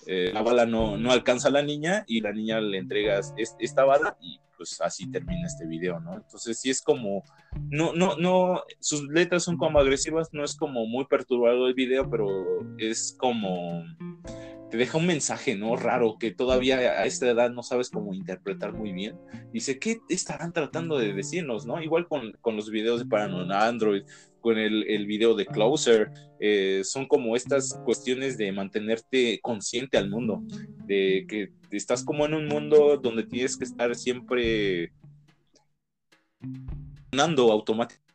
eh, la bala no, no, alcanza a la niña y la niña le entregas esta bala y pues así termina este video, ¿no? Entonces sí es como, no, no, no, sus letras son como agresivas, no es como muy perturbador el video, pero es como te deja un mensaje, ¿no? Raro, que todavía a esta edad no sabes cómo interpretar muy bien. Dice, ¿qué estarán tratando de decirnos, no? Igual con, los videos de Paranormal Android, con el, el video de Closer, eh, son como estas cuestiones de mantenerte consciente al mundo, de que estás como en un mundo donde tienes que estar siempre automáticamente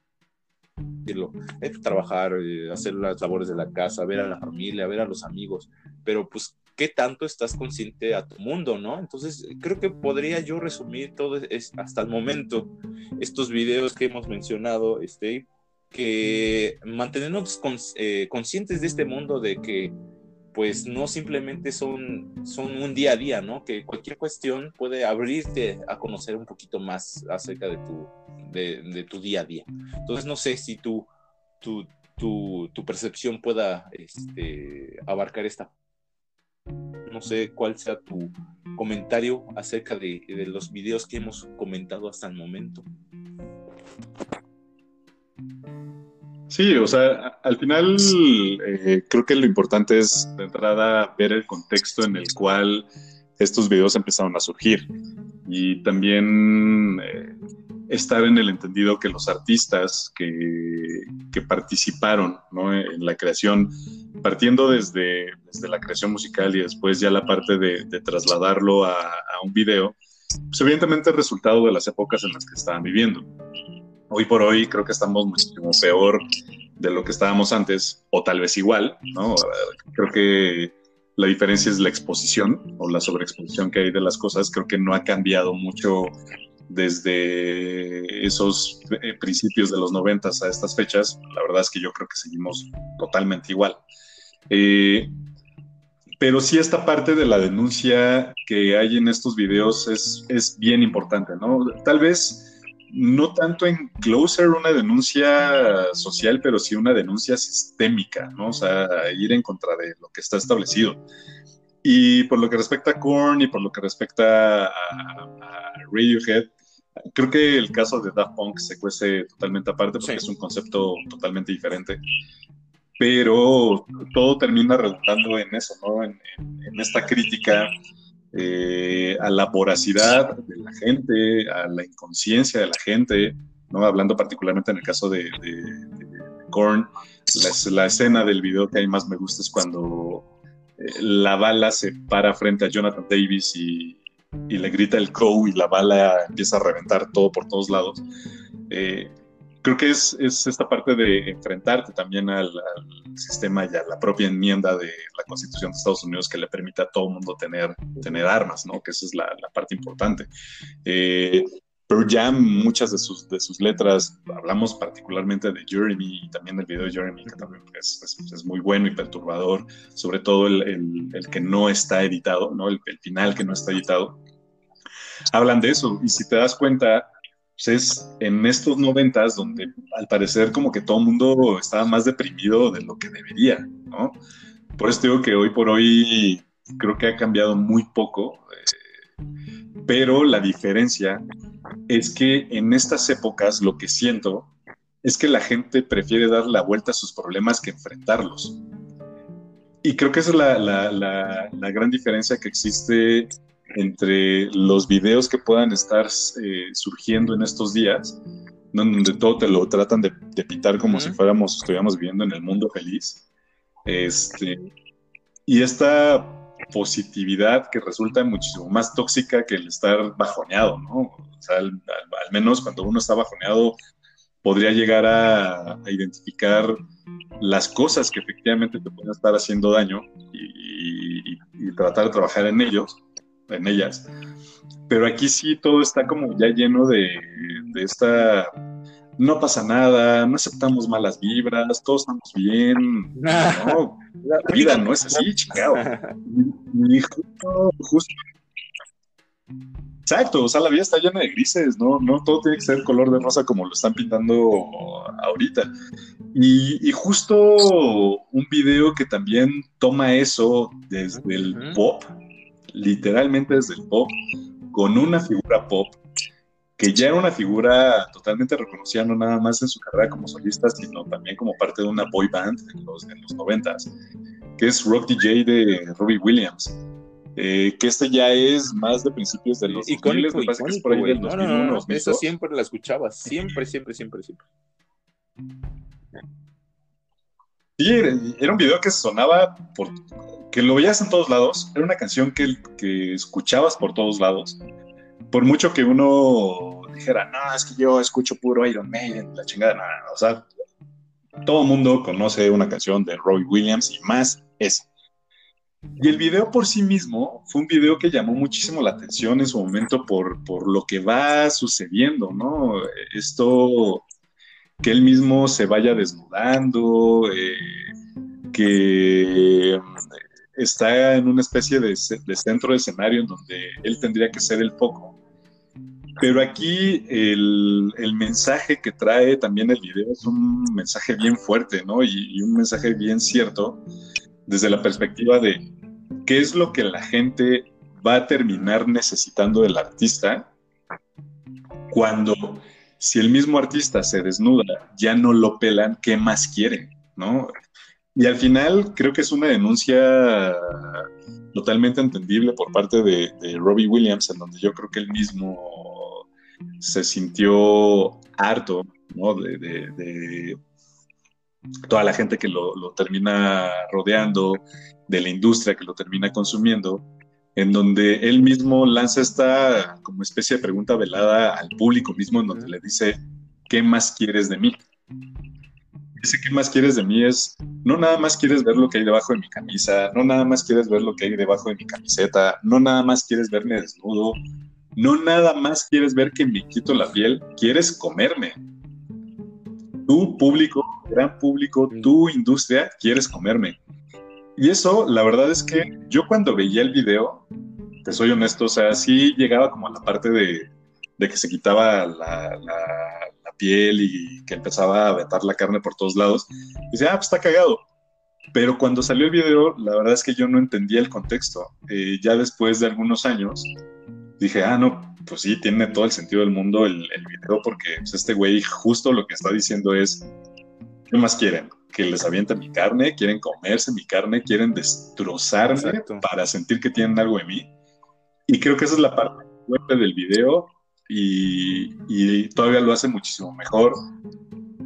trabajar, eh, hacer las labores de la casa, ver a la familia, ver a los amigos, pero pues qué tanto estás consciente a tu mundo, ¿no? Entonces, creo que podría yo resumir todo es, hasta el momento estos videos que hemos mencionado, este, que mantenernos eh, conscientes de este mundo, de que pues no simplemente son, son un día a día, ¿no? Que cualquier cuestión puede abrirte a conocer un poquito más acerca de tu, de, tu día a día. Entonces, no sé si tú, tu, tu, percepción pueda este, abarcar esta. No sé cuál sea tu comentario acerca de los videos que hemos comentado hasta el momento. Sí, o sea, al final eh, creo que lo importante es de entrada ver el contexto en el cual estos videos empezaron a surgir y también eh, estar en el entendido que los artistas que, que participaron en la creación, partiendo desde, desde, la creación musical y después ya la parte de, trasladarlo a, a, un video, pues evidentemente el resultado de las épocas en las que estaban viviendo. Hoy por hoy creo que estamos muchísimo peor de lo que estábamos antes, o tal vez igual, ¿no? Creo que la diferencia es la exposición o la sobreexposición que hay de las cosas. Creo que no ha cambiado mucho desde esos eh, principios de los noventas a estas fechas, la verdad es que yo creo que seguimos totalmente igual. Eh, pero sí esta parte de la denuncia que hay en estos videos es, es bien importante, ¿no? Tal vez no tanto en Closer una denuncia social, pero sí una denuncia sistémica, ¿no? O sea, ir en contra de lo que está establecido. Y por lo que respecta a Korn y por lo que respecta a, Radiohead, creo que el caso de Daft Punk se cuece totalmente aparte porque es un concepto totalmente diferente. Pero todo termina redundando en eso, ¿no? En, esta crítica eh, a la voracidad de la gente, a la inconsciencia de la gente, ¿no? Hablando particularmente en el caso de, Korn, la, escena del video que mí más me gusta es cuando la bala se para frente a Jonathan Davis y, le grita el co y la bala empieza a reventar todo por todos lados. Eh, creo que es, esta parte de enfrentarte también al, sistema y a la propia enmienda de la Constitución de Estados Unidos que le permite a todo el mundo tener, tener armas, ¿no? Que esa es la, parte importante. Eh, pero ya muchas de sus, de sus letras, hablamos particularmente de Jeremy y también del video de Jeremy, que también es, es, muy bueno y perturbador, sobre todo el, el, que no está editado, ¿no? El, el, final que no está editado. Hablan de eso y si te das cuenta, pues es en estos noventas donde al parecer como que todo el mundo estaba más deprimido de lo que debería, ¿no? Por eso digo que hoy por hoy creo que ha cambiado muy poco, eh, pero la diferencia es que en estas épocas lo que siento es que la gente prefiere dar la vuelta a sus problemas que enfrentarlos. Y creo que esa es la, la gran diferencia que existe entre los videos que puedan estar eh, surgiendo en estos días, donde todo te lo tratan de, pintar como si fuéramos, estuviéramos viviendo en el mundo feliz, este, y esta positividad que resulta muchísimo más tóxica que el estar bajoneado, ¿no? O sea, al, menos cuando uno está bajoneado podría llegar a, identificar las cosas que efectivamente te pueden estar haciendo daño y tratar de trabajar en ellos en ellas. Pero aquí sí todo está como ya lleno de, esta no pasa nada, no aceptamos malas vibras, todos estamos bien. No, la vida no es así, chingado. justo, Exacto, o sea, la vida está llena de grises, ¿no? No todo tiene que ser color de rosa como lo están pintando ahorita. Y, justo un video que también toma eso desde el pop, literalmente desde el pop, con una figura pop que ya era una figura totalmente reconocida, no nada más en su carrera como solista, sino también como parte de una boy band en los, en los 90 que es Rock DJ de Robbie Williams. Eh, que este ya es más de principios de los icónico, me parece que es por ahí del 2001. No, esa siempre la escuchaba, siempre, siempre, siempre, siempre. Sí, era un video que sonaba por que lo veías en todos lados, era una canción que, que escuchabas por todos lados. Por mucho que uno dijera, no, es que yo escucho puro Iron Maiden, la chingada, nada, o sea, todo mundo conoce una canción de Roy Williams y más esa. Y el video por sí mismo fue un video que llamó muchísimo la atención en su momento por, por lo que va sucediendo, ¿no? Esto, que él mismo se vaya desnudando, eh, que está en una especie de, centro de escenario en donde él tendría que ser el foco. Pero aquí el, mensaje que trae también el video es un mensaje bien fuerte, ¿no? Y, un mensaje bien cierto desde la perspectiva de qué es lo que la gente va a terminar necesitando del artista cuando si el mismo artista se desnuda, ya no lo pelan, ¿qué más quieren? ¿no? Y al final creo que es una denuncia totalmente entendible por parte de, Robbie Williams, en donde yo creo que él mismo se sintió harto de, toda la gente que lo, termina rodeando, de la industria que lo termina consumiendo, en donde él mismo lanza esta como especie de pregunta velada al público mismo, en donde le dice, ¿qué más quieres de mí? dice, ¿qué más quieres de mí? Es, no nada más quieres ver lo que hay debajo de mi camisa, no nada más quieres ver lo que hay debajo de mi camiseta, no nada más quieres verme desnudo, no nada más quieres ver que me quito la piel, quieres comerme. Tu público, gran público, tu industria, quieres comerme. Y eso, la verdad es que yo cuando veía el video, te soy honesto, o sea, sí llegaba como a la parte de, que se quitaba la piel y que empezaba a aventar la carne por todos lados. Y dice, ah, pues está cagado. Pero cuando salió el video, la verdad es que yo no entendía el contexto. Eh, ya después de algunos años, dije, ah, no, pues sí, tiene todo el sentido del mundo el, el video, porque pues, este güey justo lo que está diciendo es, ¿qué más quieren? Que les avienten mi carne, quieren comerse mi carne, quieren destrozarme para sentir que tienen algo de mí. Y creo que esa es la parte fuerte del video y, todavía lo hace muchísimo mejor.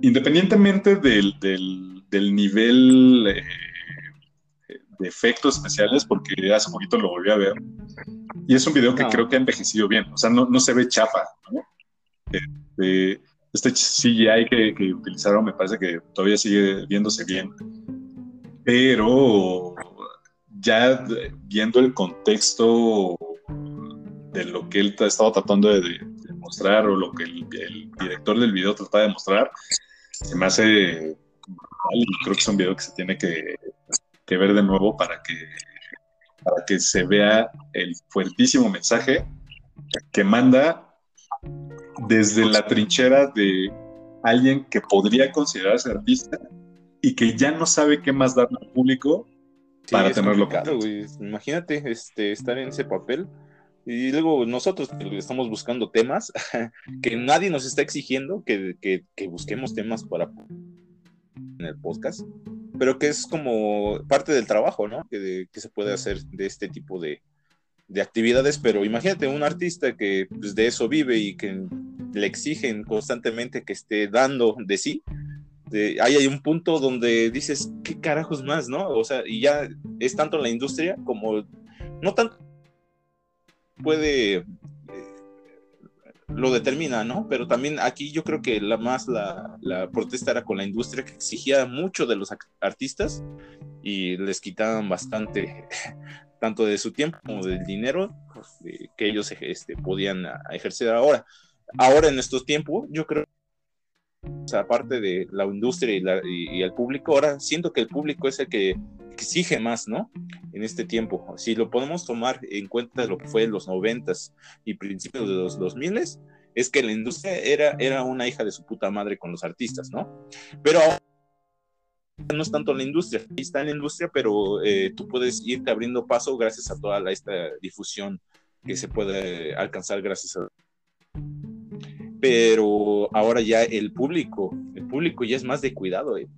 Independientemente del, nivel eh, efectos especiales porque hace poquito lo volví a ver. Y es un video que creo que ha envejecido bien, o sea, no, no se ve chapa. ¿no? Este, este CGI que, que, utilizaron me parece que todavía sigue viéndose bien, pero ya viendo el contexto de lo que él estaba tratando de, mostrar o lo que el, director del video trataba de mostrar, se me hace y creo que es un video que se tiene que, que ver de nuevo para que, para que se vea el fuertísimo mensaje que manda desde la trinchera de alguien que podría considerarse artista y que ya no sabe qué más dar al público para tenerlo claro. Imagínate este, estar en ese papel y luego nosotros estamos buscando temas que nadie nos está exigiendo que, que, que busquemos temas para en el podcast, pero que es como parte del trabajo, ¿no? Que, que se puede hacer de este tipo de, de actividades, pero imagínate un artista que pues, de eso vive y que le exigen constantemente que esté dando de sí. ahí hay un punto donde dices, ¿qué carajos más, no? O sea, y ya es tanto la industria como, no tanto puede, eh, lo determina, ¿no? Pero también aquí yo creo que la más la, la protesta era con la industria que exigía mucho de los artistas y les quitaban bastante tanto de su tiempo como del dinero pues, que ellos este, podían ejercer ahora. Ahora en estos tiempos, yo creo, aparte de la industria y, el público, ahora siento que el público es el que exige más, ¿no? En este tiempo. Si lo podemos tomar en cuenta de lo que fue en los noventas y principios de los dos miles, es que la industria era, era una hija de su puta madre con los artistas, ¿no? Pero no es tanto la industria, está en la industria, pero eh, tú puedes irte abriendo paso gracias a toda la, esta difusión que se puede alcanzar gracias a... Pero ahora ya el público, el público ya es más de cuidado, eh.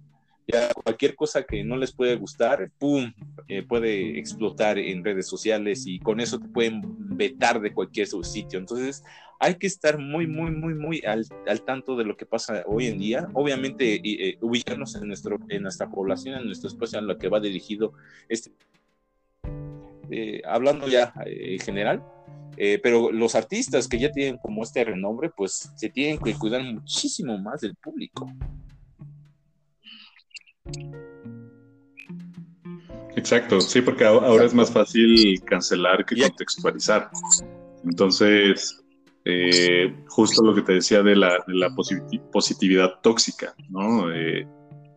ya cualquier cosa que no les puede gustar, ¡pum!, eh, puede explotar en redes sociales y con eso te pueden vetar de cualquier sitio. Entonces, hay que estar muy, muy, muy, muy al, tanto de lo que pasa hoy en día. Obviamente, eh, ubicarnos en, nuestro, en nuestra población, en nuestro espacio en lo que va dirigido este. Eh, hablando ya eh, en general, pero los artistas que ya tienen como este renombre, pues se tienen que cuidar muchísimo más del público. Exacto, sí, porque ahora es más fácil cancelar que contextualizar. Entonces, eh, justo lo que te decía de la, positividad tóxica, ¿no? Eh,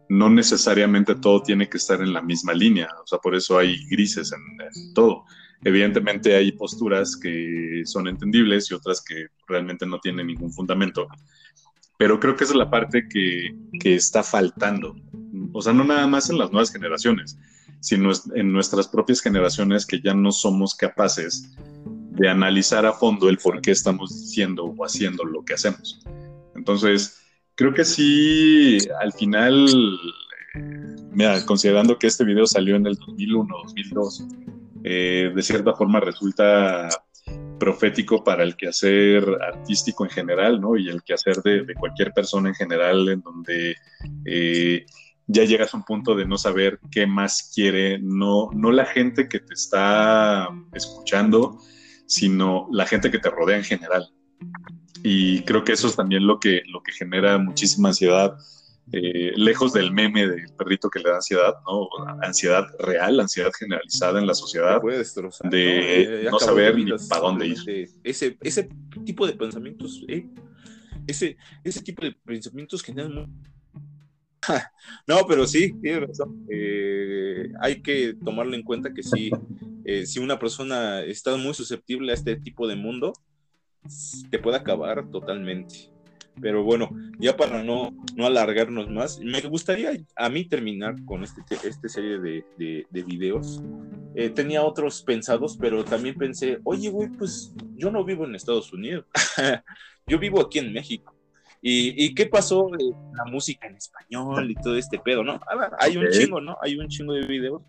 no necesariamente todo tiene que estar en la misma línea, o sea, por eso hay grises en, todo. Evidentemente hay posturas que son entendibles y otras que realmente no tienen ningún fundamento, pero creo que esa es la parte que, que está faltando, o sea, no nada más en las nuevas generaciones, sino en nuestras propias generaciones que ya no somos capaces de analizar a fondo el por qué estamos diciendo o haciendo lo que hacemos. Entonces, creo que sí, al final, eh, mira, considerando que este video salió en el 2001, 2002, eh, de cierta forma resulta profético para el quehacer artístico en general, ¿no? Y el quehacer de, de cualquier persona en general, en donde eh, ya llegas a un punto de no saber qué más quiere, no, no la gente que te está escuchando, sino la gente que te rodea en general. Y creo que eso es también lo que, lo que genera muchísima ansiedad, eh, lejos del meme del perrito que le da ansiedad, ¿no? Ansiedad real, ansiedad generalizada en la sociedad, de no, saber ni para dónde ir. Ese, ese tipo de pensamientos, ¿eh? ese, ese tipo de pensamientos generan no, pero sí, tiene razón. Eh, hay que tomarlo en cuenta que sí, eh, si una persona está muy susceptible a este tipo de mundo, te puede acabar totalmente. Pero bueno, ya para no, no alargarnos más, me gustaría a mí terminar con este, este serie de, de, videos. Eh, tenía otros pensados, pero también pensé, oye, güey, pues yo no vivo en Estados Unidos, yo vivo aquí en México. ¿Y, qué pasó de la música en español y todo este pedo, no? hay un chingo, ¿no? Hay un chingo de videos.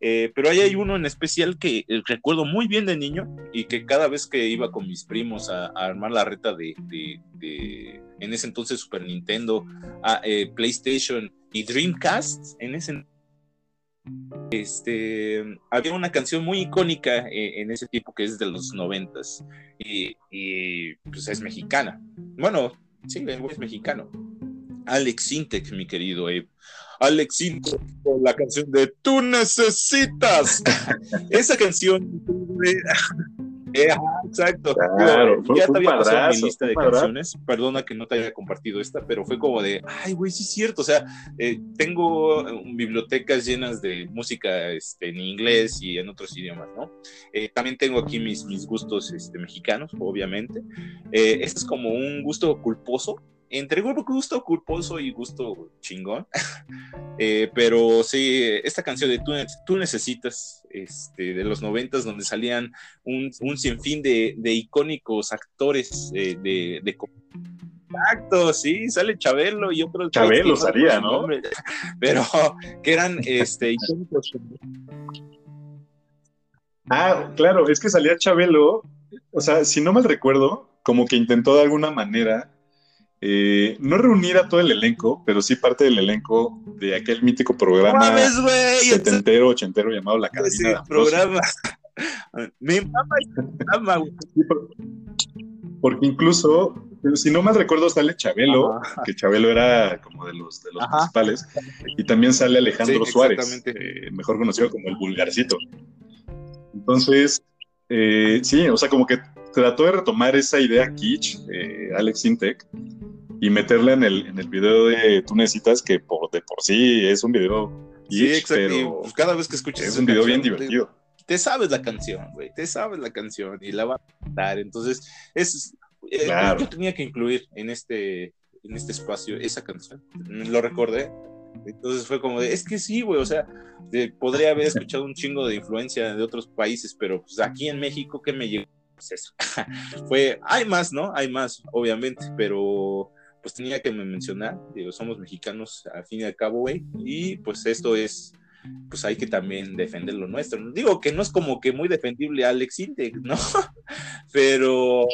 Eh, pero ahí hay uno en especial que eh, recuerdo muy bien de niño y que cada vez que iba con mis primos a, armar la reta de, en ese entonces Super Nintendo, a, eh, PlayStation y Dreamcast, en ese este, había una canción muy icónica eh, en, ese tiempo que es de los noventas y, y, pues es mexicana. Bueno, sí, es mexicano. Alex Sintek, mi querido Abe. Alex Sintek con la canción de Tú necesitas. Esa canción eh, exacto. ya te había pasado mi lista de canciones. Perdona que no te haya compartido esta, pero fue como de, ay, güey, sí es cierto. O sea, eh, tengo bibliotecas llenas de música este, en inglés y en otros idiomas, ¿no? Eh, también tengo aquí mis, mis gustos este, mexicanos, obviamente. este es como un gusto culposo, entre gusto culposo y gusto chingón. Eh, pero sí, esta canción de Tú, Necesitas, este, de los noventas, donde salían un, un sinfín de, de, icónicos actores eh, de, de Exacto, sí, sale Chabelo y otros. Chabelo salía, ¿no? Pero que eran este, icónicos. Ah, claro, es que salía Chabelo, o sea, si no mal recuerdo, como que intentó de alguna manera eh, no reunir a todo el elenco, pero sí parte del elenco de aquel mítico programa setentero, ochentero llamado La Cadena sí, programa. Mi mamá porque incluso, si no mal recuerdo, sale Chabelo, que Chabelo era como de los, de los principales, y también sale Alejandro Suárez, eh, mejor conocido como el Vulgarcito. Entonces, eh, sí, o sea, como que trató de retomar esa idea kitsch, Alex Intec, y meterla en el, en el video de Tú Necesitas, que por, de por sí es un video. Sí, exacto. Pues cada vez que escuchas. Es un video bien divertido. Te, sabes la canción, güey. Te sabes la canción y la va a cantar. Entonces, es. Eh, yo tenía que incluir en este, en este espacio esa canción. Lo recordé. Entonces fue como de, es que sí, güey, o sea, podría haber escuchado un chingo de influencia de otros países, pero pues aquí en México, ¿qué me llegó? Pues eso. fue, hay más, ¿no? Hay más, obviamente, pero pues tenía que mencionar, digo, somos mexicanos al fin y al cabo, güey, y pues esto es, pues hay que también defender lo nuestro. Digo que no es como que muy defendible Alex Intec, ¿no? Pero...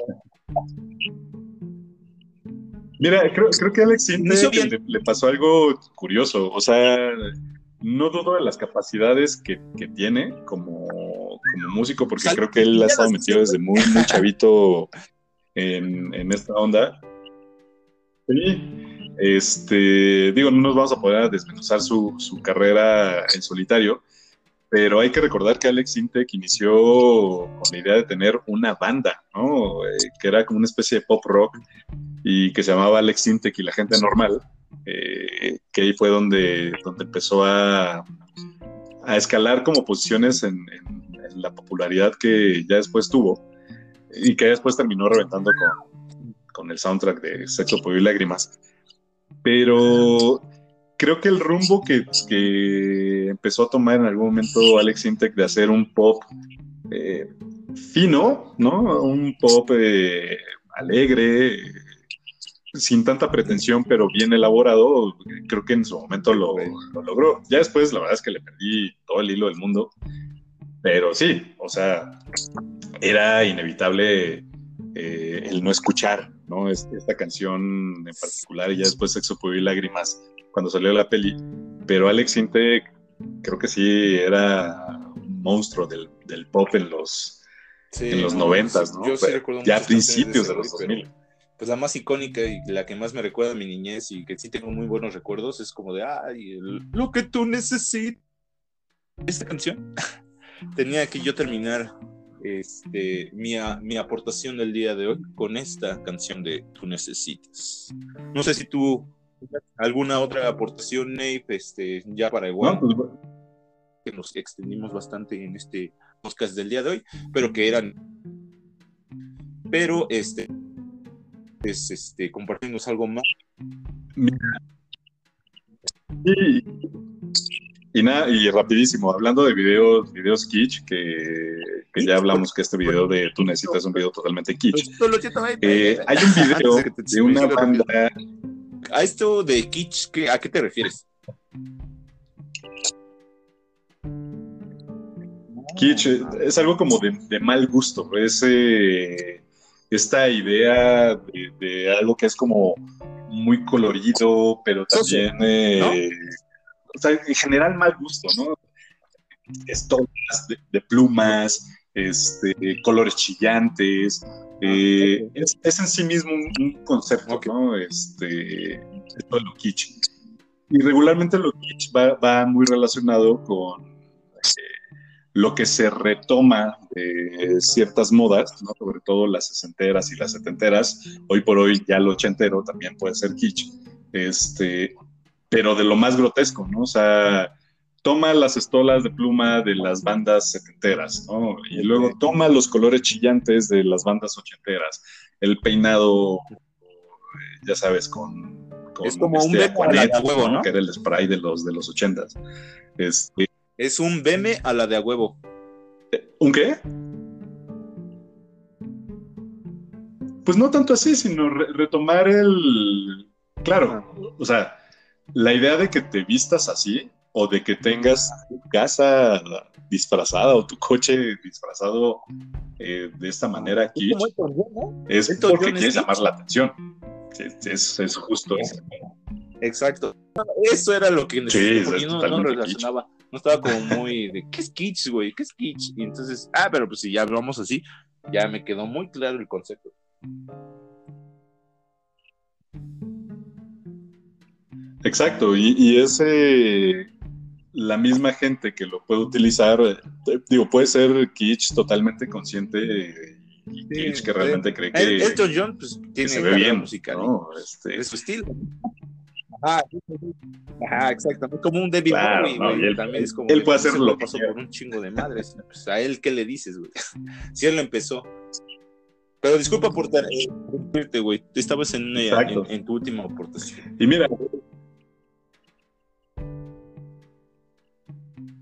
Mira, creo, que a Alex Intec le, pasó algo curioso, o sea, no dudo de las capacidades que, tiene como, como, músico, porque creo que él ha estado metido desde muy, muy chavito en, en esta onda. Sí, este, digo, no nos vamos a poder desmenuzar su, carrera en solitario, pero hay que recordar que Alex Intec inició con la idea de tener una banda, ¿no? Eh, que era como una especie de pop rock y que se llamaba Alex Intec y la gente normal, eh, que ahí fue donde, donde empezó a, a escalar como posiciones en, en, la popularidad que ya después tuvo y que después terminó reventando con, con el soundtrack de Sexo, Pollo y Lágrimas. Pero creo que el rumbo que, empezó a tomar en algún momento Alex Intec de hacer un pop eh, fino, ¿no? Un pop eh, alegre, sin tanta pretensión, pero bien elaborado, creo que en su momento lo, lo, logró. Ya después, la verdad es que le perdí todo el hilo del mundo, pero sí, o sea, era inevitable eh, el no escuchar, ¿no? esta canción en particular, y ya después Sexo, Pollo y Lágrimas, cuando salió la peli. Pero Alex Intec creo que sí era un monstruo del, pop en los, en los noventas, ¿no? Yo sí recuerdo ya a principios de, los 2000. pues la más icónica y la que más me recuerda a mi niñez y que sí tengo muy buenos recuerdos es como de, ay, lo que tú necesitas. Esta canción tenía que yo terminar este, mi, mi, aportación del día de hoy con esta canción de Tú Necesitas. No sé si tú alguna otra aportación, Nate, este, ya para igual. Pues, que nos extendimos bastante en este podcast del día de hoy, pero que eran. Pero este. Es este, compartimos algo más. Sí, y nada, y rapidísimo, hablando de videos, videos kitsch, que, que ya hablamos que este video de Tú necesitas un video totalmente kitsch. Eh, hay un video de una banda. A esto de kitsch, ¿a qué te refieres? Kitsch es algo como de, mal gusto, es eh, esta idea de, algo que es como muy colorido, pero también eh, o sea, en general mal gusto, ¿no? estolas de, plumas, este, colores chillantes. Eh, es, en sí mismo un, concepto, ¿no? Este, esto de lo kitsch. Y regularmente lo kitsch va, muy relacionado con eh, lo que se retoma de ciertas modas, ¿no? sobre todo las sesenteras y las setenteras. Hoy por hoy ya lo ochentero también puede ser kitsch. Este, pero de lo más grotesco, ¿no? O sea, toma las estolas de pluma de las bandas setenteras, ¿no? Y luego toma los colores chillantes de las bandas ochenteras, el peinado, ya sabes, con... es como un beme a la de huevo, ¿no? Que era el spray de los, de los ochentas. Este, es un beme a la de a huevo. ¿Un qué? Pues no tanto así, sino retomar el... Claro, o sea, la idea de que te vistas así o de que tengas tu casa disfrazada o tu coche disfrazado eh, de esta manera aquí es porque quieres llamar la atención. Es, justo eso. Exacto. Eso era lo que sí, no, no relacionaba. No estaba como muy de ¿qué es kitsch, güey? ¿Qué es kitsch? Y entonces, ah, pero pues si ya hablamos así, ya me quedó muy claro el concepto. Exacto, y, es la misma gente que lo puede utilizar, eh, digo, puede ser Kitsch totalmente consciente y Kitsch que realmente cree que, esto John pues, tiene se ve bien musical, ¿no? Este... Es su estilo. Ajá, ajá, exactamente. Como un David Bowie, Él, también es como él puede hacer lo que pasó por un chingo de madres. Pues, a él, ¿qué le dices, güey? si él lo empezó. Pero disculpa por interrumpirte, güey. Tú estabas en, en, en, tu última aportación. Y mira,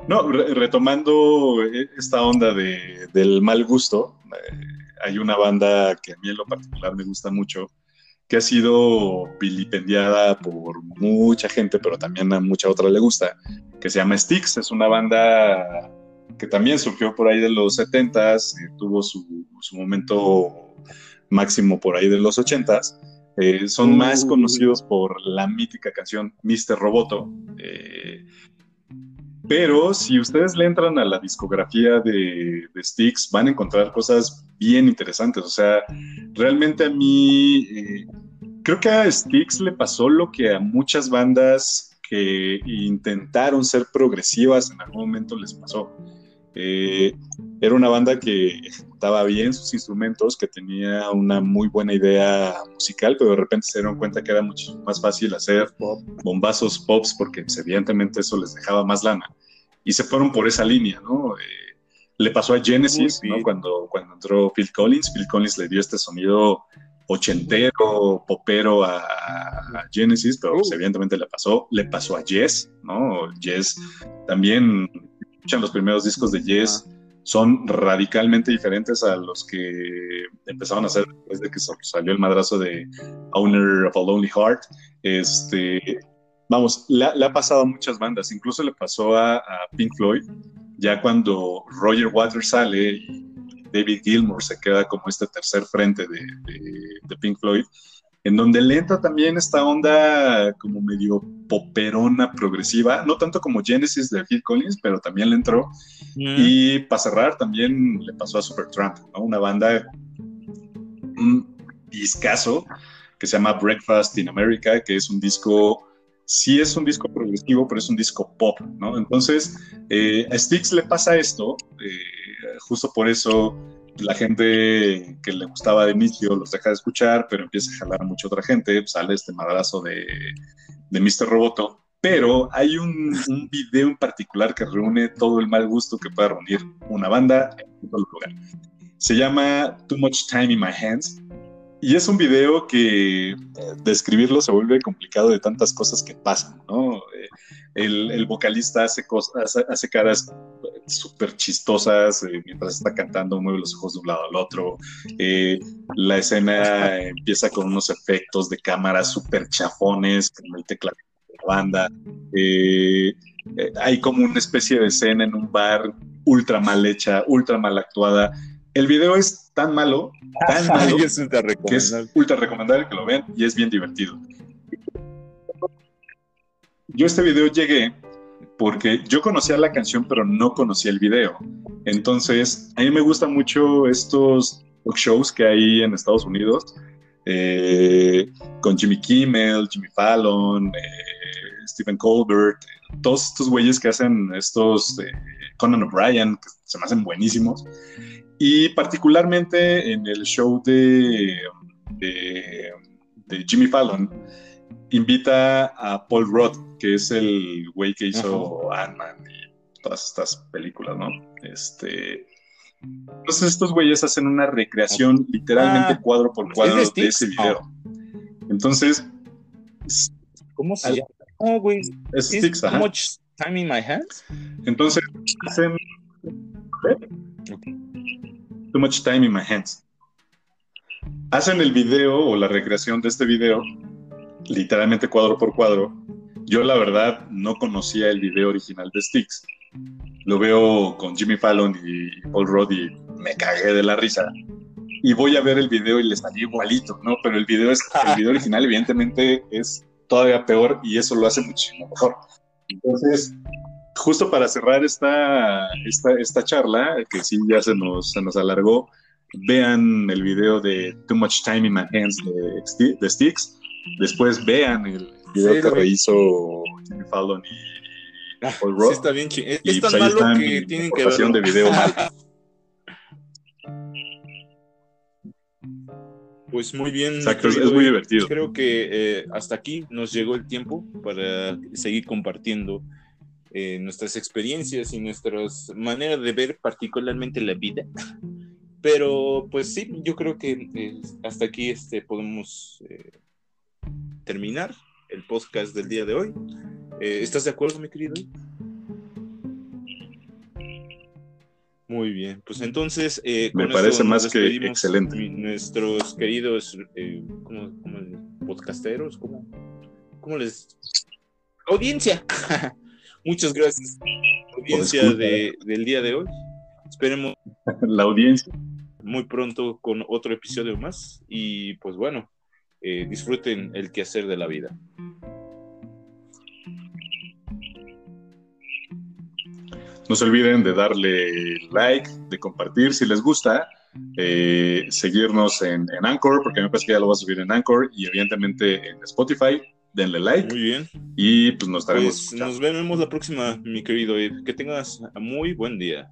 No, retomando e, esta onda de, del mal gusto, eh, hay una banda que a mí en lo particular me gusta mucho, que ha sido vilipendiada por mucha gente, pero también a mucha otra le gusta, que se llama Styx. Es una banda que también surgió por ahí de los 70s, eh, tuvo su, su, momento máximo por ahí de los 80s. Eh, son más conocidos por la mítica canción Mr. Roboto. Pero si ustedes le entran a la discografía de, de Styx, van a encontrar cosas bien interesantes. O sea, realmente a mí, eh, creo que a Styx le pasó lo que a muchas bandas que intentaron ser progresivas en algún momento les pasó. Eh, era una banda que ejecutaba bien sus instrumentos, que tenía una muy buena idea musical, pero de repente se dieron cuenta que era mucho más fácil hacer bombazos pops porque pues, evidentemente eso les dejaba más lana y se fueron por esa línea, ¿no? Eh, le pasó a Genesis, ¿no? Cuando, cuando entró Phil Collins, Phil Collins le dio este sonido ochentero, popero a, Genesis, pero pues, evidentemente le pasó, le pasó a Yes, ¿no? Yes también, escuchan los primeros discos de Yes, son radicalmente diferentes a los que empezaron a hacer después de que salió el madrazo de Owner of a Lonely Heart. Este, vamos, le, ha pasado a muchas bandas, incluso le pasó a, Pink Floyd, ya cuando Roger Waters sale y David Gilmour se queda como este tercer frente de, Pink Floyd, en donde le entra también esta onda como medio poperona progresiva, no tanto como Genesis de Phil Collins, pero también le entró. Y para cerrar, también le pasó a Supertramp, ¿no? una banda, un discazo que se llama Breakfast in America, que es un disco sí es un disco progresivo, pero es un disco pop, ¿no? Entonces, eh, a Styx le pasa esto, eh, justo por eso la gente que le gustaba de inicio los deja de escuchar, pero empieza a jalar mucha otra gente, sale este madrazo de, de Mr. Roboto, pero hay un, video en particular que reúne todo el mal gusto que puede reunir una banda en un solo lugar. Se llama Too Much Time in My Hands y es un video que eh, describirlo se vuelve complicado de tantas cosas que pasan, ¿no? Eh, el, vocalista hace, cosas, hace, caras súper chistosas eh, mientras está cantando, mueve los ojos de un lado al otro. la escena empieza con unos efectos de cámara súper chafones, con el teclado de la banda. hay como una especie de escena en un bar ultra mal hecha, ultra mal actuada el video es tan malo, tan malo, que es ultra recomendable que lo vean y es bien divertido. Yo a este video llegué porque yo conocía la canción, pero no conocía el video. Entonces, a mí me gustan mucho estos shows que hay en Estados Unidos, eh, con Jimmy Kimmel, Jimmy Fallon, eh, Stephen Colbert, todos estos güeyes que hacen estos, eh, Conan O'Brien, que se me hacen buenísimos. Y particularmente en el show de, de Jimmy Fallon, invita a Paul Rudd, que es el güey que hizo Ant-Man y todas estas películas, ¿no? Este. Entonces estos güeyes hacen una recreación literalmente ah, cuadro por cuadro de, ese video. Entonces. ¿Cómo se llama? Oh, güey. Es Sticks, Too much time in my hands. Entonces hacen. Too much time in my hands. Hacen el video o la recreación de este video literalmente cuadro por cuadro. Yo la verdad no conocía el video original de Sticks. Lo veo con Jimmy Fallon y Paul Rudd y me cagué de la risa. Y voy a ver el video y le salió igualito, ¿no? Pero el video, es, el video original evidentemente es todavía peor y eso lo hace muchísimo mejor. Entonces, justo para cerrar esta, esta, esta charla, que sí ya se nos, se nos alargó, vean el video de Too Much Time in My Hands de, de Sticks Después vean el video que rehizo Jimmy Fallon y ah, Paul. Sí, está bien Es, es tan malo que tienen que ver. de video mal. Pues muy bien. Exacto, es muy divertido. Creo que eh, hasta aquí nos llegó el tiempo para seguir compartiendo eh, nuestras experiencias y nuestras maneras de ver particularmente la vida. Pero pues sí, yo creo que eh, hasta aquí este, podemos terminar el podcast del día de hoy. Eh, ¿Estás de acuerdo, mi querido? Muy bien, pues entonces... Eh, Me parece más que excelente. Nuestros queridos eh, ¿cómo, podcasteros, ¿cómo, ¿cómo, les... Audiencia. Muchas gracias. Audiencia del día de hoy. Esperemos... La audiencia. Muy pronto con otro episodio más. Y pues bueno, eh, disfruten el quehacer de la vida. No se olviden de darle like, de compartir si les gusta, eh, seguirnos en, Anchor, porque me parece que ya lo vas a subir en Anchor y evidentemente en Spotify. Denle like. Muy bien. Y pues nos estaremos. Pues, nos vemos la próxima, mi querido Ed. Que tengas muy buen día.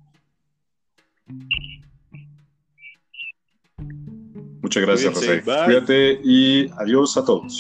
Muchas gracias, José. Cuídate y adiós a todos.